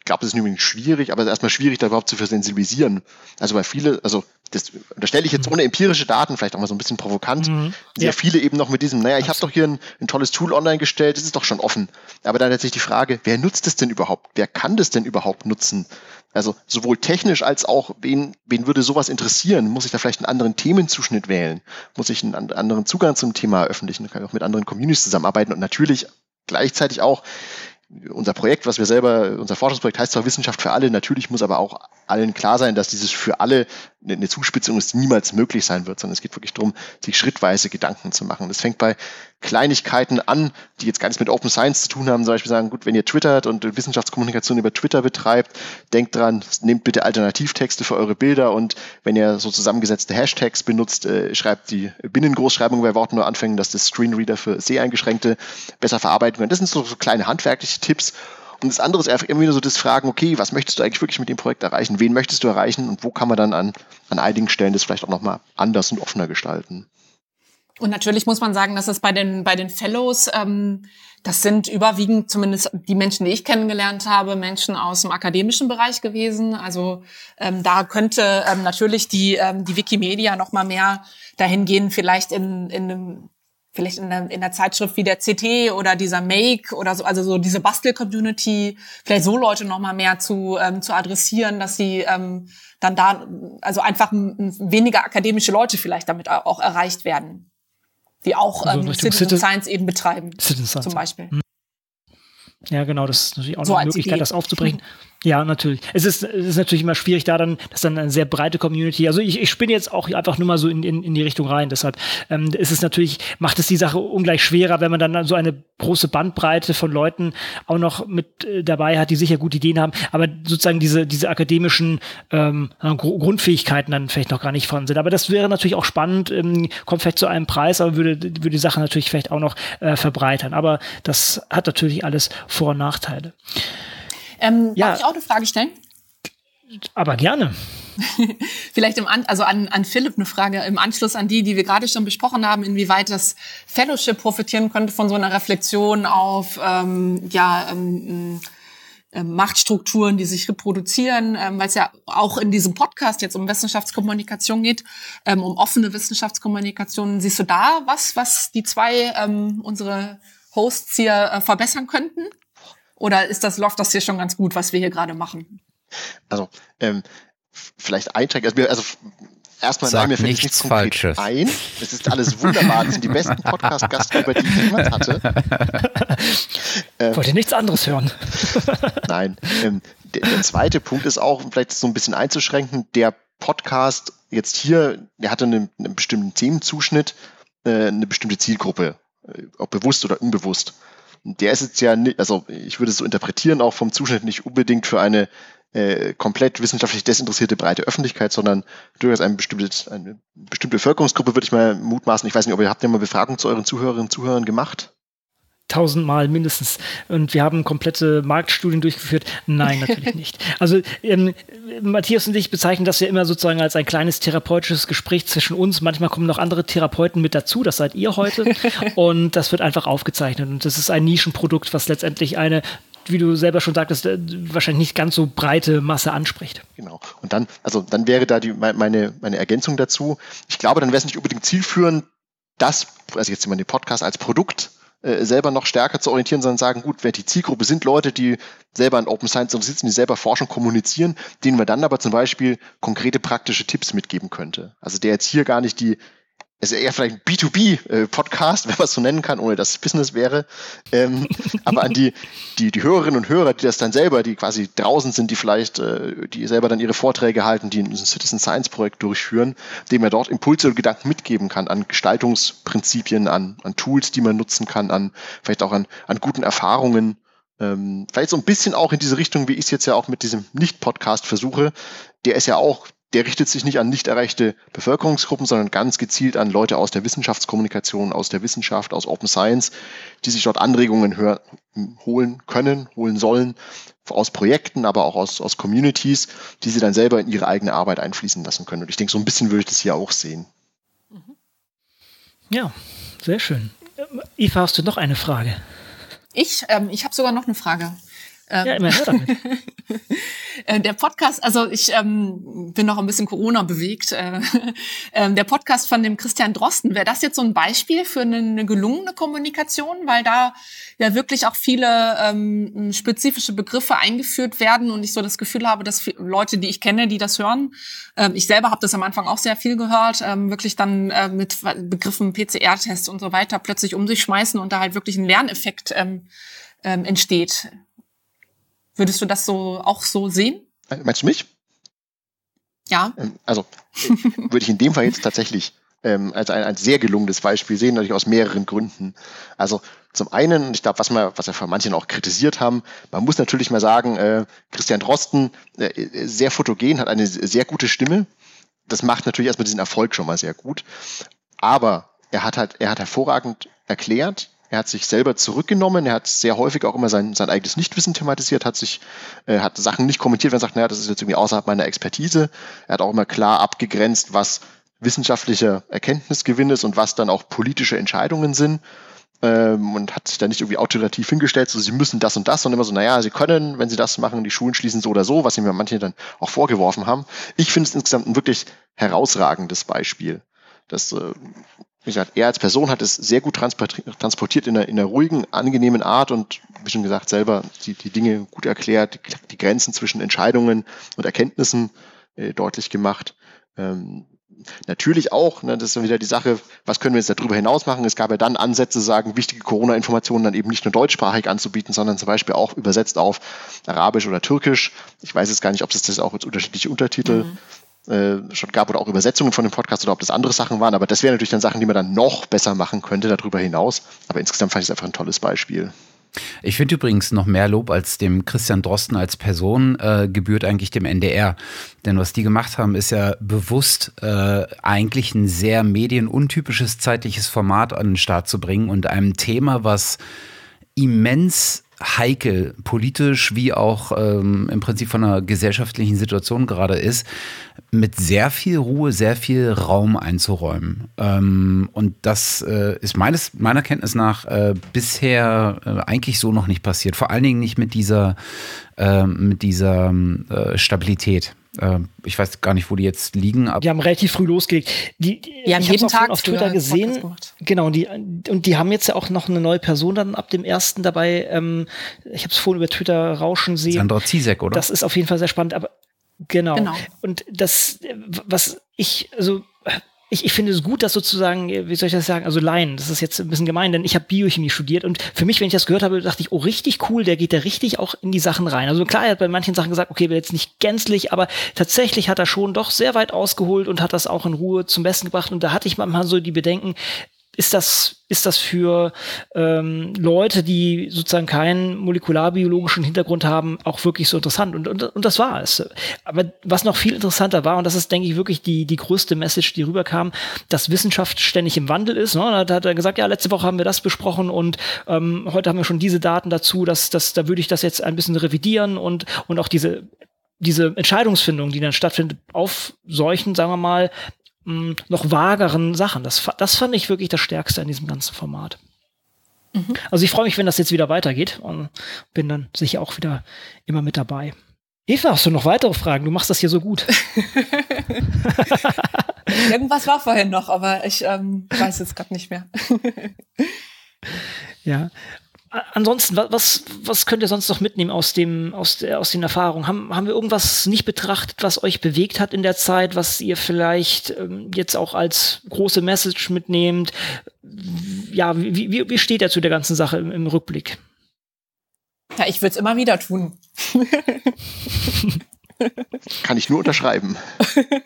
glaube, das ist nicht unbedingt schwierig, aber es ist erstmal schwierig, da überhaupt zu versensibilisieren. Also weil viele, also das, da stelle ich jetzt ohne empirische Daten, vielleicht auch mal so ein bisschen provokant, mhm. sehr ja. viele eben noch mit diesem, naja, ich habe doch hier ein, ein, tolles Tool online gestellt, das ist doch schon offen. Aber dann letztlich die Frage, wer nutzt es denn überhaupt? Wer kann das denn überhaupt nutzen? Also sowohl technisch als auch, wen, wen würde sowas interessieren? Muss ich da vielleicht einen anderen Themenzuschnitt wählen? Muss ich einen anderen Zugang zum Thema eröffentlichen? Kann ich auch mit anderen Communities zusammenarbeiten und natürlich gleichzeitig auch unser Projekt, was wir selber, unser Forschungsprojekt heißt zwar Wissenschaft für alle, natürlich muss aber auch allen klar sein, dass dieses für alle eine Zuspitzung ist, niemals möglich sein wird, sondern es geht wirklich darum, sich schrittweise Gedanken zu machen. Das fängt bei Kleinigkeiten an, die jetzt gar nichts mit Open Science zu tun haben, zum Beispiel sagen, gut, wenn ihr twittert und Wissenschaftskommunikation über Twitter betreibt, denkt dran, nehmt bitte Alternativtexte für eure Bilder und wenn ihr so zusammengesetzte Hashtags benutzt, äh, schreibt die Binnengroßschreibung bei Worten nur anfangen, dass das Screenreader für Seheingeschränkte besser verarbeiten können. Das sind so, so kleine handwerkliche Tipps. Und das andere ist einfach immer wieder so das Fragen, okay, was möchtest du eigentlich wirklich mit dem Projekt erreichen? Wen möchtest du erreichen? Und wo kann man dann an, an einigen Stellen das vielleicht auch nochmal anders und offener gestalten? Und natürlich muss man sagen, dass es bei den, bei den Fellows, ähm, das sind überwiegend zumindest die Menschen, die ich kennengelernt habe, Menschen aus dem akademischen Bereich gewesen. Also ähm, da könnte ähm, natürlich die, ähm, die Wikimedia noch mal mehr dahin gehen, vielleicht in, in einem vielleicht in der, in der Zeitschrift wie der CT oder dieser Make oder so, also so diese Bastel-Community, vielleicht so Leute noch mal mehr zu, ähm, zu adressieren, dass sie ähm, dann da, also einfach weniger akademische Leute vielleicht damit auch erreicht werden, die auch also ähm, Citizen Science eben betreiben, Citizen Science. zum Beispiel. Hm. Ja, genau, das ist natürlich auch so eine Möglichkeit, Idee. das aufzubrechen. Ja, natürlich. Es ist, es ist natürlich immer schwierig, da dann, das ist dann eine sehr breite Community. Also ich, ich spinne jetzt auch einfach nur mal so in, in, in die Richtung rein. Deshalb ähm, ist es natürlich, macht es die Sache ungleich schwerer, wenn man dann so eine große Bandbreite von Leuten auch noch mit äh, dabei hat, die sicher gute Ideen haben, aber sozusagen diese, diese akademischen ähm, Grundfähigkeiten dann vielleicht noch gar nicht von sind. Aber das wäre natürlich auch spannend, ähm, kommt vielleicht zu einem Preis, aber würde, würde die Sache natürlich vielleicht auch noch äh, verbreitern. Aber das hat natürlich alles Vor- und Nachteile. Ähm, ja. Darf ich auch eine Frage stellen? Aber gerne. Vielleicht im An also an, an Philipp eine Frage im Anschluss an die, die wir gerade schon besprochen haben, inwieweit das Fellowship profitieren könnte von so einer Reflexion auf ähm, ja, ähm, äh, Machtstrukturen, die sich reproduzieren, ähm, weil es ja auch in diesem Podcast jetzt um Wissenschaftskommunikation geht, ähm, um offene Wissenschaftskommunikation. Siehst du da was, was die zwei ähm, unsere Hosts hier äh, verbessern könnten? Oder ist das läuft das hier schon ganz gut, was wir hier gerade machen? Also ähm, vielleicht einsteigen. Also, also erstmal Sag mir nichts, nichts Falsches ein. Es ist alles wunderbar. Das sind die besten Podcast-Gastgeber, die ich jemals hatte. ähm, Wollt ihr nichts anderes hören? nein. Ähm, der, der, zweite Punkt ist auch, vielleicht so ein bisschen einzuschränken, der Podcast jetzt hier, der hatte einen, einen bestimmten Themenzuschnitt, äh, eine bestimmte Zielgruppe, äh, ob bewusst oder unbewusst der ist jetzt ja nicht, also ich würde es so interpretieren, auch vom Zuschnitt nicht unbedingt für eine äh, komplett wissenschaftlich desinteressierte breite Öffentlichkeit, sondern durchaus eine bestimmte, eine bestimmte Bevölkerungsgruppe, würde ich mal mutmaßen. Ich weiß nicht, ob ihr habt ja mal Befragung zu euren Zuhörerinnen und Zuhörern gemacht? Tausendmal mindestens. Und wir haben komplette Marktstudien durchgeführt. Nein, natürlich nicht. Also ähm, Matthias und ich bezeichnen das ja immer sozusagen als ein kleines therapeutisches Gespräch zwischen uns. Manchmal kommen noch andere Therapeuten mit dazu. Das seid ihr heute. und das wird einfach aufgezeichnet. Und das ist ein Nischenprodukt, was letztendlich eine wie du selber schon sagtest, äh, wahrscheinlich nicht ganz so breite Masse anspricht. Genau. Und dann, also dann wäre da die, meine, meine Ergänzung dazu. Ich glaube, dann wäre es nicht unbedingt zielführend, das, also jetzt immer den Podcast als Produkt äh, selber noch stärker zu orientieren, sondern sagen, gut, wer die Zielgruppe sind Leute, die selber in Open Science sitzen, die selber forschen, kommunizieren, denen wir dann aber zum Beispiel konkrete praktische Tipps mitgeben könnte. Also der jetzt hier gar nicht die ist eher vielleicht ein B2B-Podcast, wenn man es so nennen kann, ohne dass es Business wäre. Ähm, aber an die, die, die Hörerinnen und Hörer, die das dann selber, die quasi draußen sind, die vielleicht, äh, die selber dann ihre Vorträge halten, die ein Citizen Science Projekt durchführen, dem er dort Impulse und Gedanken mitgeben kann an Gestaltungsprinzipien, an, an Tools, die man nutzen kann, an vielleicht auch an, an guten Erfahrungen Ähm, vielleicht so ein bisschen auch in diese Richtung, wie ich es jetzt ja auch mit diesem Nicht-Podcast versuche. Der ist ja auch, der richtet sich nicht an nicht erreichte Bevölkerungsgruppen, sondern ganz gezielt an Leute aus der Wissenschaftskommunikation, aus der Wissenschaft, aus Open Science, die sich dort Anregungen hör holen können, holen sollen, aus Projekten, aber auch aus, aus Communities, die sie dann selber in ihre eigene Arbeit einfließen lassen können. Und ich denke, so ein bisschen würde ich das hier auch sehen. Ja, sehr schön. Eva, hast du noch eine Frage? Ich, ähm, ich habe sogar noch eine Frage. Ähm, ja, immer her damit. Äh, der Podcast, also ich ähm, bin noch ein bisschen Corona bewegt. Äh, äh, der Podcast von dem Christian Drosten, wäre das jetzt so ein Beispiel für eine, eine, gelungene Kommunikation, weil da ja wirklich auch viele ähm, spezifische Begriffe eingeführt werden und ich so das Gefühl habe, dass Leute, die ich kenne, die das hören, äh, ich selber habe das am Anfang auch sehr viel gehört, äh, wirklich dann äh, mit Begriffen PCR-Test und so weiter plötzlich um sich schmeißen und da halt wirklich ein Lerneffekt ähm, ähm, entsteht. Würdest du das so auch so sehen? Meinst du mich? Ja. Ähm, also würde ich in dem Fall jetzt tatsächlich ähm, als ein, ein sehr gelungenes Beispiel sehen, natürlich aus mehreren Gründen. Also zum einen, ich glaube, was wir, was wir von manchen auch kritisiert haben, man muss natürlich mal sagen, äh, Christian Drosten, äh, sehr fotogen, hat eine sehr gute Stimme. Das macht natürlich erstmal diesen Erfolg schon mal sehr gut. Aber er hat halt, er hat hervorragend erklärt, er hat sich selber zurückgenommen, er hat sehr häufig auch immer sein, sein eigenes Nichtwissen thematisiert, hat sich, äh, hat Sachen nicht kommentiert, wenn er sagt, naja, das ist jetzt irgendwie außerhalb meiner Expertise. Er hat auch immer klar abgegrenzt, was wissenschaftlicher Erkenntnisgewinn ist und was dann auch politische Entscheidungen sind. Ähm, und hat sich da nicht irgendwie autoritativ hingestellt, so sie müssen das und das, sondern immer so, naja, sie können, wenn sie das machen, die Schulen schließen so oder so, was ihm ja manche dann auch vorgeworfen haben. Ich finde es insgesamt ein wirklich herausragendes Beispiel. Das äh, wie gesagt, er als Person hat es sehr gut transportiert in einer, in einer ruhigen, angenehmen Art und, wie schon gesagt, selber die, die Dinge gut erklärt, die, die Grenzen zwischen Entscheidungen und Erkenntnissen äh, deutlich gemacht. Ähm, natürlich auch, ne, das ist dann wieder die Sache, was können wir jetzt darüber hinaus machen? Es gab ja dann Ansätze, sagen, wichtige Corona-Informationen dann eben nicht nur deutschsprachig anzubieten, sondern zum Beispiel auch übersetzt auf Arabisch oder Türkisch. Ich weiß jetzt gar nicht, ob es das auch als unterschiedliche Untertitel mhm äh, schon gab oder auch Übersetzungen von dem Podcast oder ob das andere Sachen waren. Aber das wären natürlich dann Sachen, die man dann noch besser machen könnte darüber hinaus. Aber insgesamt fand ich es einfach ein tolles Beispiel. Ich finde übrigens noch mehr Lob als dem Christian Drosten als Person äh, gebührt eigentlich dem NDR. Denn was die gemacht haben, ist ja bewusst äh, eigentlich ein sehr medienuntypisches zeitliches Format an den Start zu bringen und einem Thema, was immens heikel, politisch wie auch ähm, im Prinzip von einer gesellschaftlichen Situation gerade ist, mit sehr viel Ruhe, sehr viel Raum einzuräumen. Ähm, und das äh, ist meines, meiner Kenntnis nach äh, bisher äh, eigentlich so noch nicht passiert. Vor allen Dingen nicht mit dieser, ähm, mit dieser äh, Stabilität. Ähm, ich weiß gar nicht, wo die jetzt liegen. Aber die haben relativ früh losgelegt. Die, die ja, ich jeden Tag auf Twitter gesehen. Genau, die, und die haben jetzt ja auch noch eine neue Person dann ab dem ersten dabei. Ähm, ich habe es vorhin über Twitter rauschen sehen. Sandra Zizek, oder? Das ist auf jeden Fall sehr spannend. Aber genau. genau. Und das, was ich, also ich, ich finde es gut, dass sozusagen, wie soll ich das sagen, also Laien, das ist jetzt ein bisschen gemein, denn ich habe Biochemie studiert und für mich, wenn ich das gehört habe, dachte ich, oh, richtig cool, der geht da richtig auch in die Sachen rein. Also klar, er hat bei manchen Sachen gesagt, okay, jetzt nicht gänzlich, aber tatsächlich hat er schon doch sehr weit ausgeholt und hat das auch in Ruhe zum Besten gebracht und da hatte ich manchmal so die Bedenken, ist das, ist das für ähm, Leute, die sozusagen keinen molekularbiologischen Hintergrund haben, auch wirklich so interessant. Und, und, und das war es. Aber was noch viel interessanter war, und das ist, denke ich, wirklich die, die größte Message, die rüberkam, dass Wissenschaft ständig im Wandel ist. Ne? Da hat er gesagt, ja, letzte Woche haben wir das besprochen und ähm, heute haben wir schon diese Daten dazu, dass, dass da würde ich das jetzt ein bisschen revidieren und, und auch diese diese Entscheidungsfindung, die dann stattfindet auf solchen, sagen wir mal, mh, noch vageren Sachen. Das, das fand ich wirklich das Stärkste an diesem ganzen Format. Mhm. Also ich freue mich, wenn das jetzt wieder weitergeht und bin dann sicher auch wieder immer mit dabei. Eva, hast du noch weitere Fragen? Du machst das hier so gut. Irgendwas war vorhin noch, aber ich ähm, weiß jetzt gerade nicht mehr. ja, ansonsten, was, was könnt ihr sonst noch mitnehmen aus, dem, aus, der, aus den Erfahrungen? Haben, haben wir irgendwas nicht betrachtet, was euch bewegt hat in der Zeit, was ihr vielleicht ähm, jetzt auch als große Message mitnehmt? Ja, wie, wie, wie steht er zu der ganzen Sache im, im Rückblick? Ja, ich würde es immer wieder tun. Kann ich nur unterschreiben.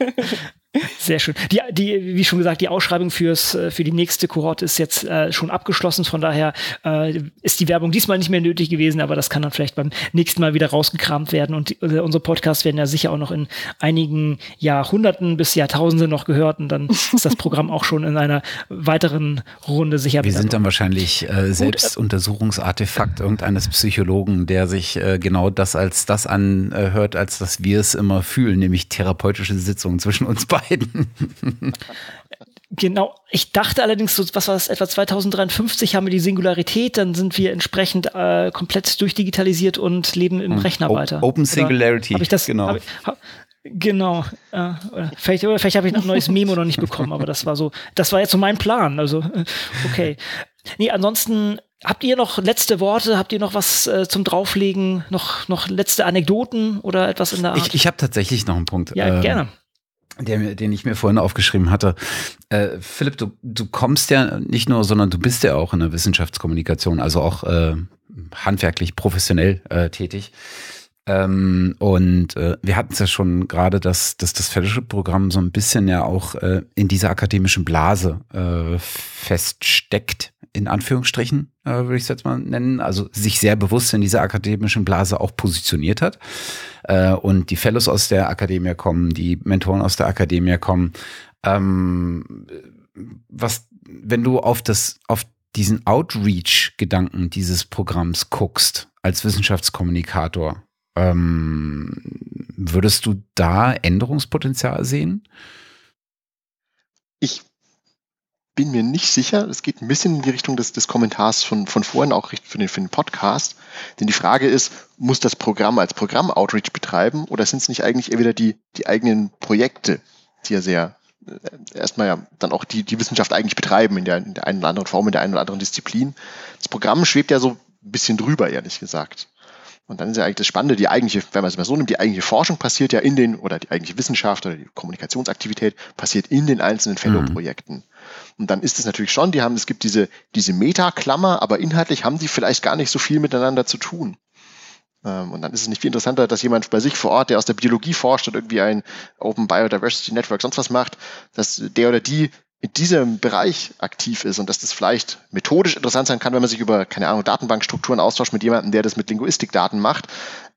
Sehr schön. Die, die, wie schon gesagt, die Ausschreibung fürs, äh, für die nächste Kohorte ist jetzt äh, schon abgeschlossen. Von daher äh, ist die Werbung diesmal nicht mehr nötig gewesen, aber das kann dann vielleicht beim nächsten Mal wieder rausgekramt werden. Und die, äh, unsere Podcasts werden ja sicher auch noch in einigen Jahrhunderten bis Jahrtausenden noch gehört. Und dann ist das Programm auch schon in einer weiteren Runde sicher. Wir sind dann wahrscheinlich äh, Selbstuntersuchungsartefakt irgendeines Psychologen, der sich äh, genau das als das anhört, als dass wir es immer fühlen, nämlich therapeutische Sitzungen zwischen uns beiden beiden. Genau, ich dachte allerdings, so, was war das, etwa 2053 haben wir die Singularität, dann sind wir entsprechend äh, komplett durchdigitalisiert und leben im hm. Rechner weiter. Open Singularity, hab ich das, genau. Ich, hab, genau, äh, vielleicht, vielleicht habe ich noch ein neues Memo noch nicht bekommen, aber das war so, das war jetzt so mein Plan, also okay. Nee, ansonsten Habt ihr noch letzte Worte? Habt ihr noch was äh, zum Drauflegen? Noch, noch letzte Anekdoten oder etwas in der Art? Ich, ich habe tatsächlich noch einen Punkt. Ja, ähm, gerne der, den ich mir vorhin aufgeschrieben hatte. Äh, Philipp, du, du kommst ja nicht nur, sondern du bist ja auch in der Wissenschaftskommunikation, also auch äh, handwerklich, professionell äh, tätig. Ähm, und äh, wir hatten es ja schon gerade, dass, dass das Fellowship-Programm so ein bisschen ja auch äh, in dieser akademischen Blase äh, feststeckt in Anführungsstrichen, äh, würde ich es jetzt mal nennen, also sich sehr bewusst in dieser akademischen Blase auch positioniert hat. Äh, und die Fellows aus der Akademie kommen, die Mentoren aus der Akademie kommen. Ähm, was, wenn du auf das, auf diesen Outreach-Gedanken dieses Programms guckst, als Wissenschaftskommunikator, ähm, würdest du da Änderungspotenzial sehen? Ich bin mir nicht sicher. Es geht ein bisschen in die Richtung des, des Kommentars von, von vorhin, auch für den, für den Podcast. Denn die Frage ist, muss das Programm als Programm Outreach betreiben oder sind es nicht eigentlich eher wieder die, die eigenen Projekte, die ja sehr äh, erstmal ja dann auch die, die Wissenschaft eigentlich betreiben in der, in der einen oder anderen Form, in der einen oder anderen Disziplin. Das Programm schwebt ja so ein bisschen drüber, ehrlich gesagt. Und dann ist ja eigentlich das Spannende, die eigentliche, wenn man es mal so nimmt, die eigentliche Forschung passiert ja in den, oder die eigentliche Wissenschaft oder die Kommunikationsaktivität passiert in den einzelnen Fellow-Projekten. Mhm. Und dann ist es natürlich schon, die haben, es gibt diese, diese Meta-Klammer, aber inhaltlich haben die vielleicht gar nicht so viel miteinander zu tun. Ähm, und dann ist es nicht viel interessanter, dass jemand bei sich vor Ort, der aus der Biologie forscht und irgendwie ein Open Biodiversity Network sonst was macht, dass der oder die in diesem Bereich aktiv ist und dass das vielleicht methodisch interessant sein kann, wenn man sich über, keine Ahnung, Datenbankstrukturen austauscht mit jemandem, der das mit Linguistikdaten macht.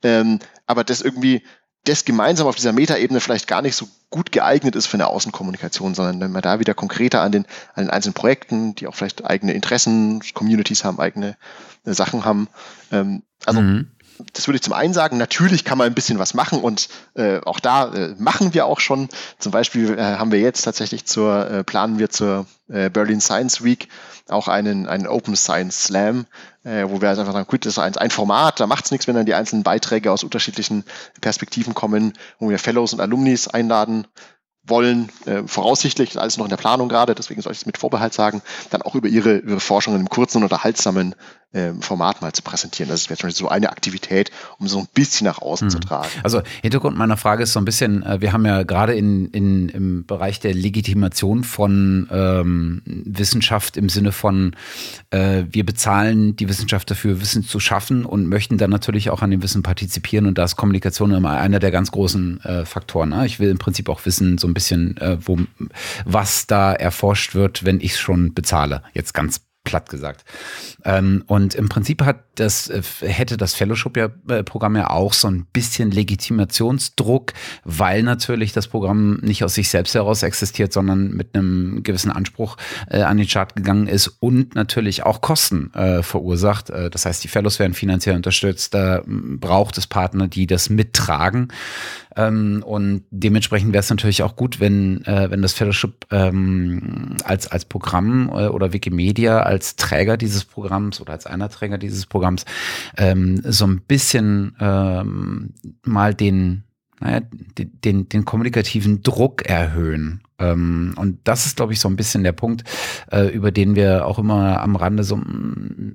Ähm, aber das irgendwie, das gemeinsam auf dieser Metaebene vielleicht gar nicht so gut geeignet ist für eine Außenkommunikation, sondern wenn man da wieder konkreter an den, an den einzelnen Projekten, die auch vielleicht eigene Interessen, Communities haben, eigene äh, Sachen haben. Ähm, also mhm das würde ich zum einen sagen, natürlich kann man ein bisschen was machen und äh, auch da äh, machen wir auch schon. Zum Beispiel äh, haben wir jetzt tatsächlich zur, äh, planen wir zur äh, Berlin Science Week auch einen, einen Open Science Slam, äh, wo wir halt einfach sagen, gut, das ist ein, ein Format, da macht es nichts, wenn dann die einzelnen Beiträge aus unterschiedlichen Perspektiven kommen, wo wir Fellows und Alumnis einladen, wollen, äh, voraussichtlich, alles noch in der Planung gerade, deswegen soll ich es mit Vorbehalt sagen, dann auch über ihre, ihre Forschung in einem kurzen und unterhaltsamen ähm, Format mal zu präsentieren. Das wäre zum Beispiel so eine Aktivität, um so ein bisschen nach außen mhm. zu tragen. Also Hintergrund meiner Frage ist so ein bisschen, äh, wir haben ja gerade in, in, im Bereich der Legitimation von ähm, Wissenschaft im Sinne von, äh, wir bezahlen die Wissenschaft dafür, Wissen zu schaffen und möchten dann natürlich auch an dem Wissen partizipieren und da ist Kommunikation immer einer der ganz großen äh, Faktoren. Ne? Ich will im Prinzip auch wissen, so ein bisschen, äh, wo, was da erforscht wird, wenn ich es schon bezahle. Jetzt ganz platt gesagt. Ähm, und im Prinzip hat das, äh, hätte das Fellowship-Programm ja auch so ein bisschen Legitimationsdruck, weil natürlich das Programm nicht aus sich selbst heraus existiert, sondern mit einem gewissen Anspruch äh, an den Chart gegangen ist und natürlich auch Kosten äh, verursacht. Äh, das heißt, die Fellows werden finanziell unterstützt, da braucht es Partner, die das mittragen. Ähm, und dementsprechend wäre es natürlich auch gut, wenn, äh, wenn das Fellowship ähm, als, als Programm äh, oder Wikimedia als Träger dieses Programms oder als einer Träger dieses Programms ähm, so ein bisschen ähm, mal den, naja, den, den, kommunikativen Druck erhöhen. Ähm, und das ist, glaube ich, so ein bisschen der Punkt, äh, über den wir auch immer am Rande so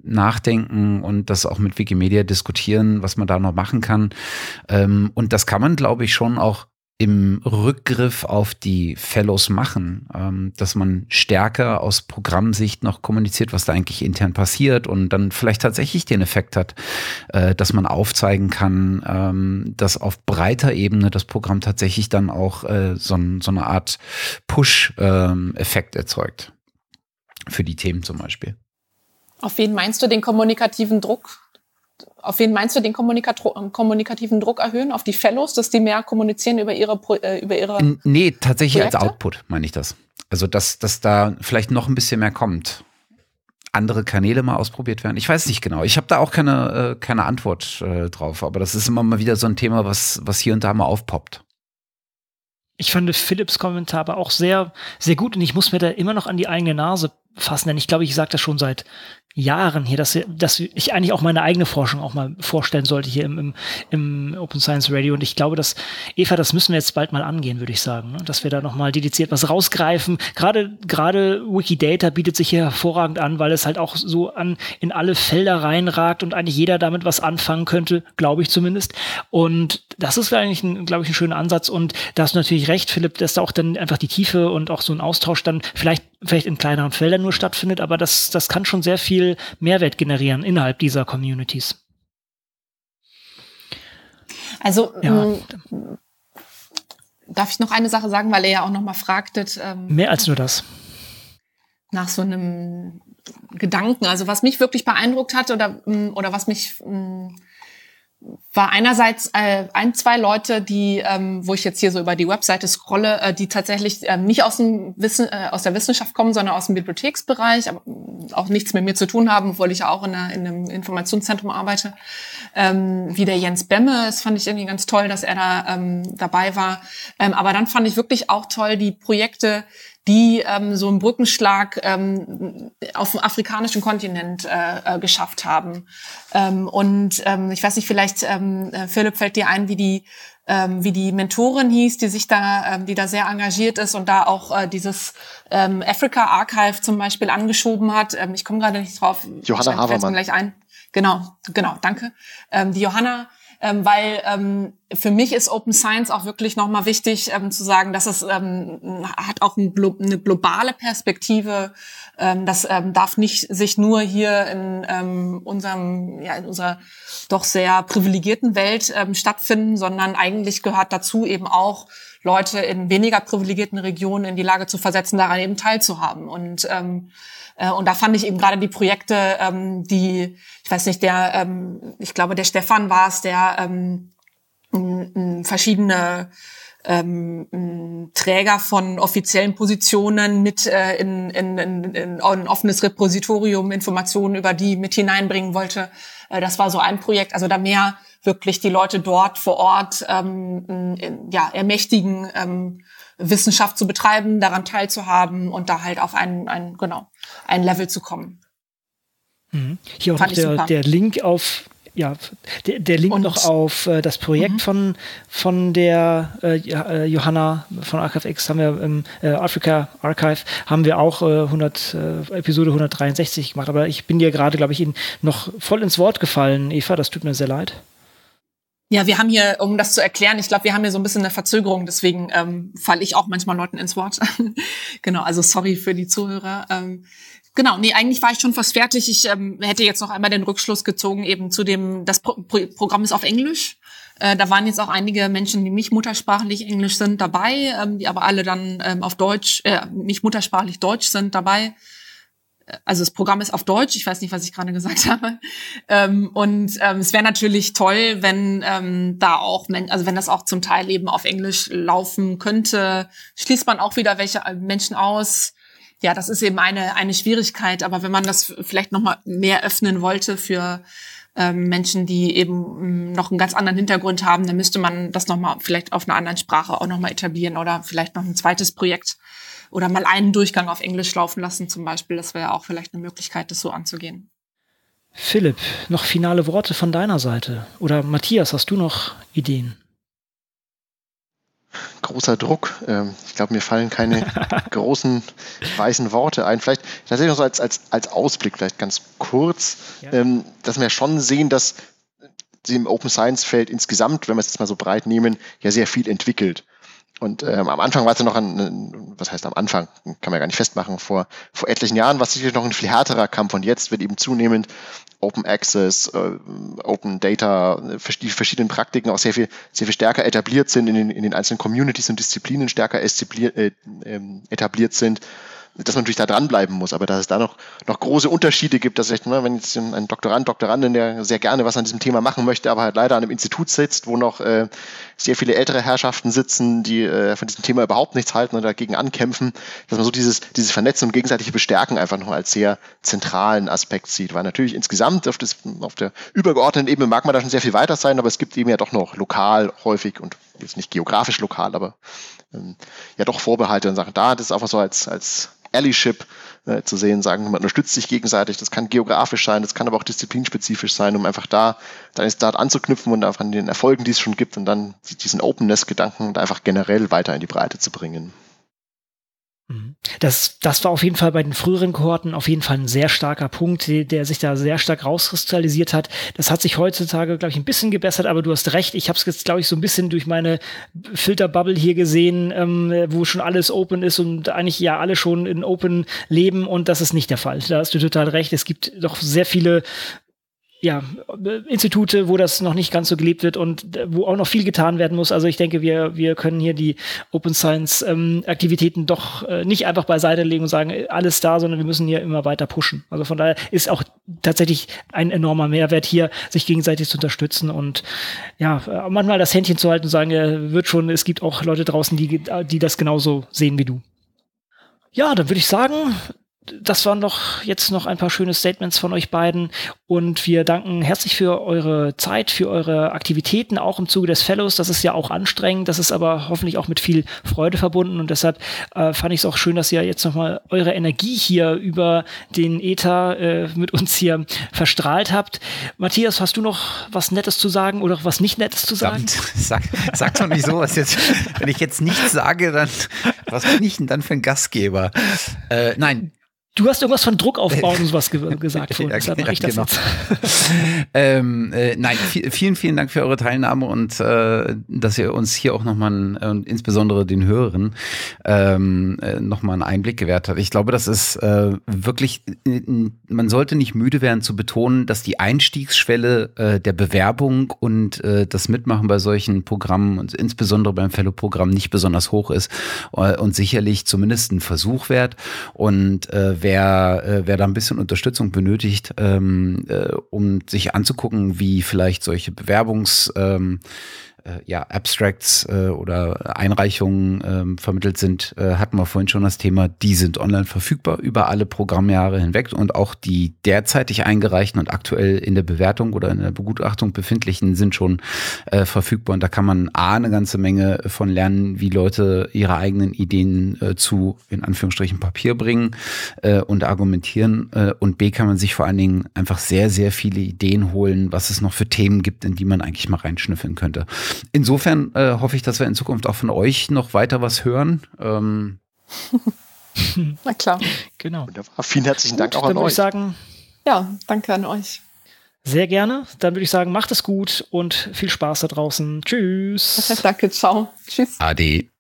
nachdenken und das auch mit Wikimedia diskutieren, was man da noch machen kann. Ähm, und das kann man, glaube ich, schon auch im Rückgriff auf die Fellows machen, ähm, dass man stärker aus Programmsicht noch kommuniziert, was da eigentlich intern passiert und dann vielleicht tatsächlich den Effekt hat, äh, dass man aufzeigen kann, ähm, dass auf breiter Ebene das Programm tatsächlich dann auch äh, so, so, eine Art Push-Effekt ähm, erzeugt. Für die Themen zum Beispiel. Auf wen meinst du den kommunikativen Druck? Auf wen meinst du den kommunikativen Druck erhöhen? Auf die Fellows, dass die mehr kommunizieren über ihre, äh, über ihre Nee, tatsächlich Projekte? als Output meine ich das. Also, dass, dass da vielleicht noch ein bisschen mehr kommt. Andere Kanäle mal ausprobiert werden. Ich weiß nicht genau. Ich habe da auch keine, äh, keine Antwort äh, drauf. Aber das ist immer mal wieder so ein Thema, was, was hier und da mal aufpoppt. Ich fand Philips Kommentar aber auch sehr, sehr gut und ich muss mir da immer noch an die eigene Nase fassen, denn ich glaube, ich sage das schon seit Jahren hier, dass, dass ich eigentlich auch meine eigene Forschung auch mal vorstellen sollte hier im, im, im Open Science Radio. Und ich glaube, dass, Eva, das müssen wir jetzt bald mal angehen, würde ich sagen. Ne? Dass wir da nochmal dediziert was rausgreifen. Gerade, gerade Wikidata bietet sich hier hervorragend an, weil es halt auch so an, in alle Felder reinragt und eigentlich jeder damit was anfangen könnte, glaube ich zumindest. Und das ist eigentlich, ein, glaube ich, ein schöner Ansatz. Und da hast du natürlich recht, Philipp, dass da auch dann einfach die Tiefe und auch so ein Austausch dann vielleicht, vielleicht in kleineren Feldern nur stattfindet, aber das, das kann schon sehr viel Mehrwert generieren innerhalb dieser Communities. Also ja. Ähm, darf ich noch eine Sache sagen, weil ihr ja auch noch mal fragtet. Ähm, Mehr als nur das. Nach so einem Gedanken. Also was mich wirklich beeindruckt hat oder, mm, oder was mich mm, war einerseits äh, ein, zwei Leute, die, ähm, wo ich jetzt hier so über die Webseite scrolle, äh, die tatsächlich ähm, nicht aus dem Wissen, äh, aus der Wissenschaft kommen, sondern aus dem Bibliotheksbereich, aber auch nichts mit mir zu tun haben, obwohl ich ja auch in, einer, in einem Informationszentrum arbeite. Ähm, wie der Jens Bemme, das fand ich irgendwie ganz toll, dass er da ähm, dabei war. Ähm, aber dann fand ich wirklich auch toll die Projekte, die ähm, so einen Brückenschlag ähm, auf dem afrikanischen Kontinent äh, äh, geschafft haben. Ähm, und ähm, ich weiß nicht, vielleicht ähm, äh, Philipp fällt dir ein, wie die ähm, wie die Mentorin hieß, die sich da, ähm, die da sehr engagiert ist und da auch äh, dieses ähm, Africa Archive zum Beispiel angeschoben hat. Ähm, ich komme gerade nicht drauf. Johanna Havermann. gleich ein. Genau, genau, danke. Ähm, die Johanna ähm, weil ähm, für mich ist Open Science auch wirklich nochmal wichtig ähm, zu sagen, dass es ähm, hat auch ein Glo eine globale Perspektive. Ähm, das ähm, darf nicht sich nur hier in ähm, unserem, ja, in unserer doch sehr privilegierten Welt ähm, stattfinden, sondern eigentlich gehört dazu eben auch Leute in weniger privilegierten Regionen in die Lage zu versetzen, daran eben teilzuhaben. Und ähm, äh, und da fand ich eben gerade die Projekte, ähm, die, ich weiß nicht, der, ähm, ich glaube, der Stefan war es, der ähm, verschiedene ähm, Träger von offiziellen Positionen mit äh, in, in, in, in ein offenes Repositorium Informationen über die mit hineinbringen wollte. Äh, das war so ein Projekt. Also da mehr wirklich die Leute dort vor Ort ähm, in, ja, ermächtigen, ähm, Wissenschaft zu betreiben, daran teilzuhaben und da halt auf ein, ein, genau, ein Level zu kommen. Mhm. Hier auch der, der Link auf ja, der, der Link und, noch auf äh, das Projekt mhm. von, von der äh, äh Johanna von ArchiveX haben wir im äh, Africa Archive haben wir auch äh, 100, äh, Episode 163 gemacht. Aber ich bin dir gerade, glaube ich, in, noch voll ins Wort gefallen, Eva. Das tut mir sehr leid. Ja, wir haben hier, um das zu erklären, ich glaube, wir haben hier so ein bisschen eine Verzögerung, deswegen ähm, falle ich auch manchmal Leuten ins Wort. genau, also sorry für die Zuhörer. Ähm, genau, nee, eigentlich war ich schon fast fertig. Ich ähm, hätte jetzt noch einmal den Rückschluss gezogen, eben zu dem, das Pro Programm ist auf Englisch. Äh, da waren jetzt auch einige Menschen, die nicht muttersprachlich Englisch sind, dabei, ähm, die aber alle dann ähm, auf Deutsch, äh, nicht muttersprachlich Deutsch sind dabei also das Programm ist auf Deutsch, ich weiß nicht, was ich gerade gesagt habe. Ähm, und ähm, es wäre natürlich toll, wenn ähm, da auch, also wenn das auch zum Teil eben auf Englisch laufen könnte, schließt man auch wieder welche Menschen aus. Ja, das ist eben eine eine Schwierigkeit. Aber wenn man das vielleicht noch mal mehr öffnen wollte für ähm, Menschen, die eben mm, noch einen ganz anderen Hintergrund haben, dann müsste man das noch mal vielleicht auf einer anderen Sprache auch noch mal etablieren oder vielleicht noch ein zweites Projekt oder mal einen Durchgang auf Englisch laufen lassen zum Beispiel. Das wäre auch vielleicht eine Möglichkeit, das so anzugehen. Philipp, noch finale Worte von deiner Seite? Oder Matthias, hast du noch Ideen? Großer Druck. Ähm, ich glaube, mir fallen keine großen weißen Worte ein. Vielleicht tatsächlich noch so als, als, als Ausblick, vielleicht ganz kurz, ja. Ähm, dass wir schon sehen, dass sie im Open Science Feld insgesamt, wenn wir es jetzt mal so breit nehmen, ja sehr viel entwickelt. Und ähm, am Anfang war es ja noch ein, was heißt am Anfang, kann man ja gar nicht festmachen, vor, vor etlichen Jahren war es sicherlich noch ein viel härterer Kampf und jetzt wird eben zunehmend Open Access, äh, Open Data, die verschiedenen Praktiken auch sehr viel, sehr viel stärker etabliert sind in den, in den einzelnen Communities und Disziplinen stärker äh, ähm, etabliert sind dass man natürlich da dranbleiben muss, aber dass es da noch, noch große Unterschiede gibt, dass vielleicht, ne, wenn jetzt ein Doktorand, Doktorandin, der sehr gerne was an diesem Thema machen möchte, aber halt leider an einem Institut sitzt, wo noch äh, sehr viele ältere Herrschaften sitzen, die äh, von diesem Thema überhaupt nichts halten und dagegen ankämpfen, dass man so dieses, dieses Vernetzen und gegenseitige Bestärken einfach noch als sehr zentralen Aspekt sieht. Weil natürlich insgesamt auf, das, auf der übergeordneten Ebene mag man da schon sehr viel weiter sein, aber es gibt eben ja doch noch lokal häufig und jetzt nicht geografisch lokal, aber ähm, ja doch Vorbehalte und Sachen. Da das ist einfach so als, als Allyship äh, zu sehen, sagen, man unterstützt sich gegenseitig. Das kann geografisch sein, das kann aber auch disziplinspezifisch sein, um einfach da deine Start anzuknüpfen und einfach an den Erfolgen, die es schon gibt und dann diesen Openness-Gedanken einfach generell weiter in die Breite zu bringen. Das, das war auf jeden Fall bei den früheren Kohorten auf jeden Fall ein sehr starker Punkt, der, der sich da sehr stark rauskristallisiert hat. Das hat sich heutzutage, glaube ich, ein bisschen gebessert, aber du hast recht. Ich habe es jetzt, glaube ich, so ein bisschen durch meine Filterbubble hier gesehen, ähm, wo schon alles open ist und eigentlich ja alle schon in Open leben und das ist nicht der Fall. Da hast du total recht. Es gibt doch sehr viele ja, Institute, wo das noch nicht ganz so gelebt wird und wo auch noch viel getan werden muss. Also ich denke, wir, wir können hier die Open Science ähm, Aktivitäten doch äh, nicht einfach beiseite legen und sagen, alles da, sondern wir müssen hier immer weiter pushen. Also von daher ist auch tatsächlich ein enormer Mehrwert hier, sich gegenseitig zu unterstützen und ja, äh, manchmal das Händchen zu halten und sagen, äh, wird schon, es gibt auch Leute draußen, die, die das genauso sehen wie du. Ja, dann würde ich sagen, das waren doch jetzt noch ein paar schöne Statements von euch beiden und wir danken herzlich für eure Zeit, für eure Aktivitäten, auch im Zuge des Fellows. Das ist ja auch anstrengend, das ist aber hoffentlich auch mit viel Freude verbunden und deshalb äh, fand ich es auch schön, dass ihr jetzt nochmal eure Energie hier über den Ether äh, mit uns hier verstrahlt habt. Matthias, hast du noch was Nettes zu sagen oder was nicht Nettes zu sagen? Sag, sag doch nicht so, was jetzt, wenn ich jetzt nichts sage, dann was bin ich denn dann für ein Gastgeber? Äh, nein, Du hast irgendwas von Druck aufbauen und sowas ge gesagt vorhin, ja, deshalb mache ich das genau. jetzt. ähm, äh, nein, vielen, vielen Dank für eure Teilnahme und äh, dass ihr uns hier auch nochmal äh, und insbesondere den Hörern ähm, äh, nochmal einen Einblick gewährt habt. Ich glaube, das ist äh, wirklich, man sollte nicht müde werden zu betonen, dass die Einstiegsschwelle äh, der Bewerbung und äh, das Mitmachen bei solchen Programmen und insbesondere beim Fellow-Programm nicht besonders hoch ist äh, und sicherlich zumindest ein Versuch wert und äh, wer, äh, wer da ein bisschen Unterstützung benötigt, ähm, äh, um sich anzugucken, wie vielleicht solche Bewerbungs- ähm, äh, ja, Abstracts äh, oder Einreichungen ähm, vermittelt sind, äh, hatten wir vorhin schon das Thema, die sind online verfügbar über alle Programmjahre hinweg und auch die derzeitig eingereichten und aktuell in der Bewertung oder in der Begutachtung befindlichen sind schon äh, verfügbar und da kann man A, eine ganze Menge von lernen, wie Leute ihre eigenen Ideen äh, zu, in Anführungsstrichen, Papier bringen äh, und argumentieren äh, und B, kann man sich vor allen Dingen einfach sehr, sehr viele Ideen holen, was es noch für Themen gibt, in die man eigentlich mal reinschnüffeln könnte. Insofern äh, hoffe ich, dass wir in Zukunft auch von euch noch weiter was hören. Ähm. Na klar. Genau. Wunderbar. Vielen herzlichen Dank gut, auch an dann euch. Ich sagen, ja, danke an euch. Sehr gerne. Dann würde ich sagen, macht es gut und viel Spaß da draußen. Tschüss. danke, ciao. Tschüss. Ade.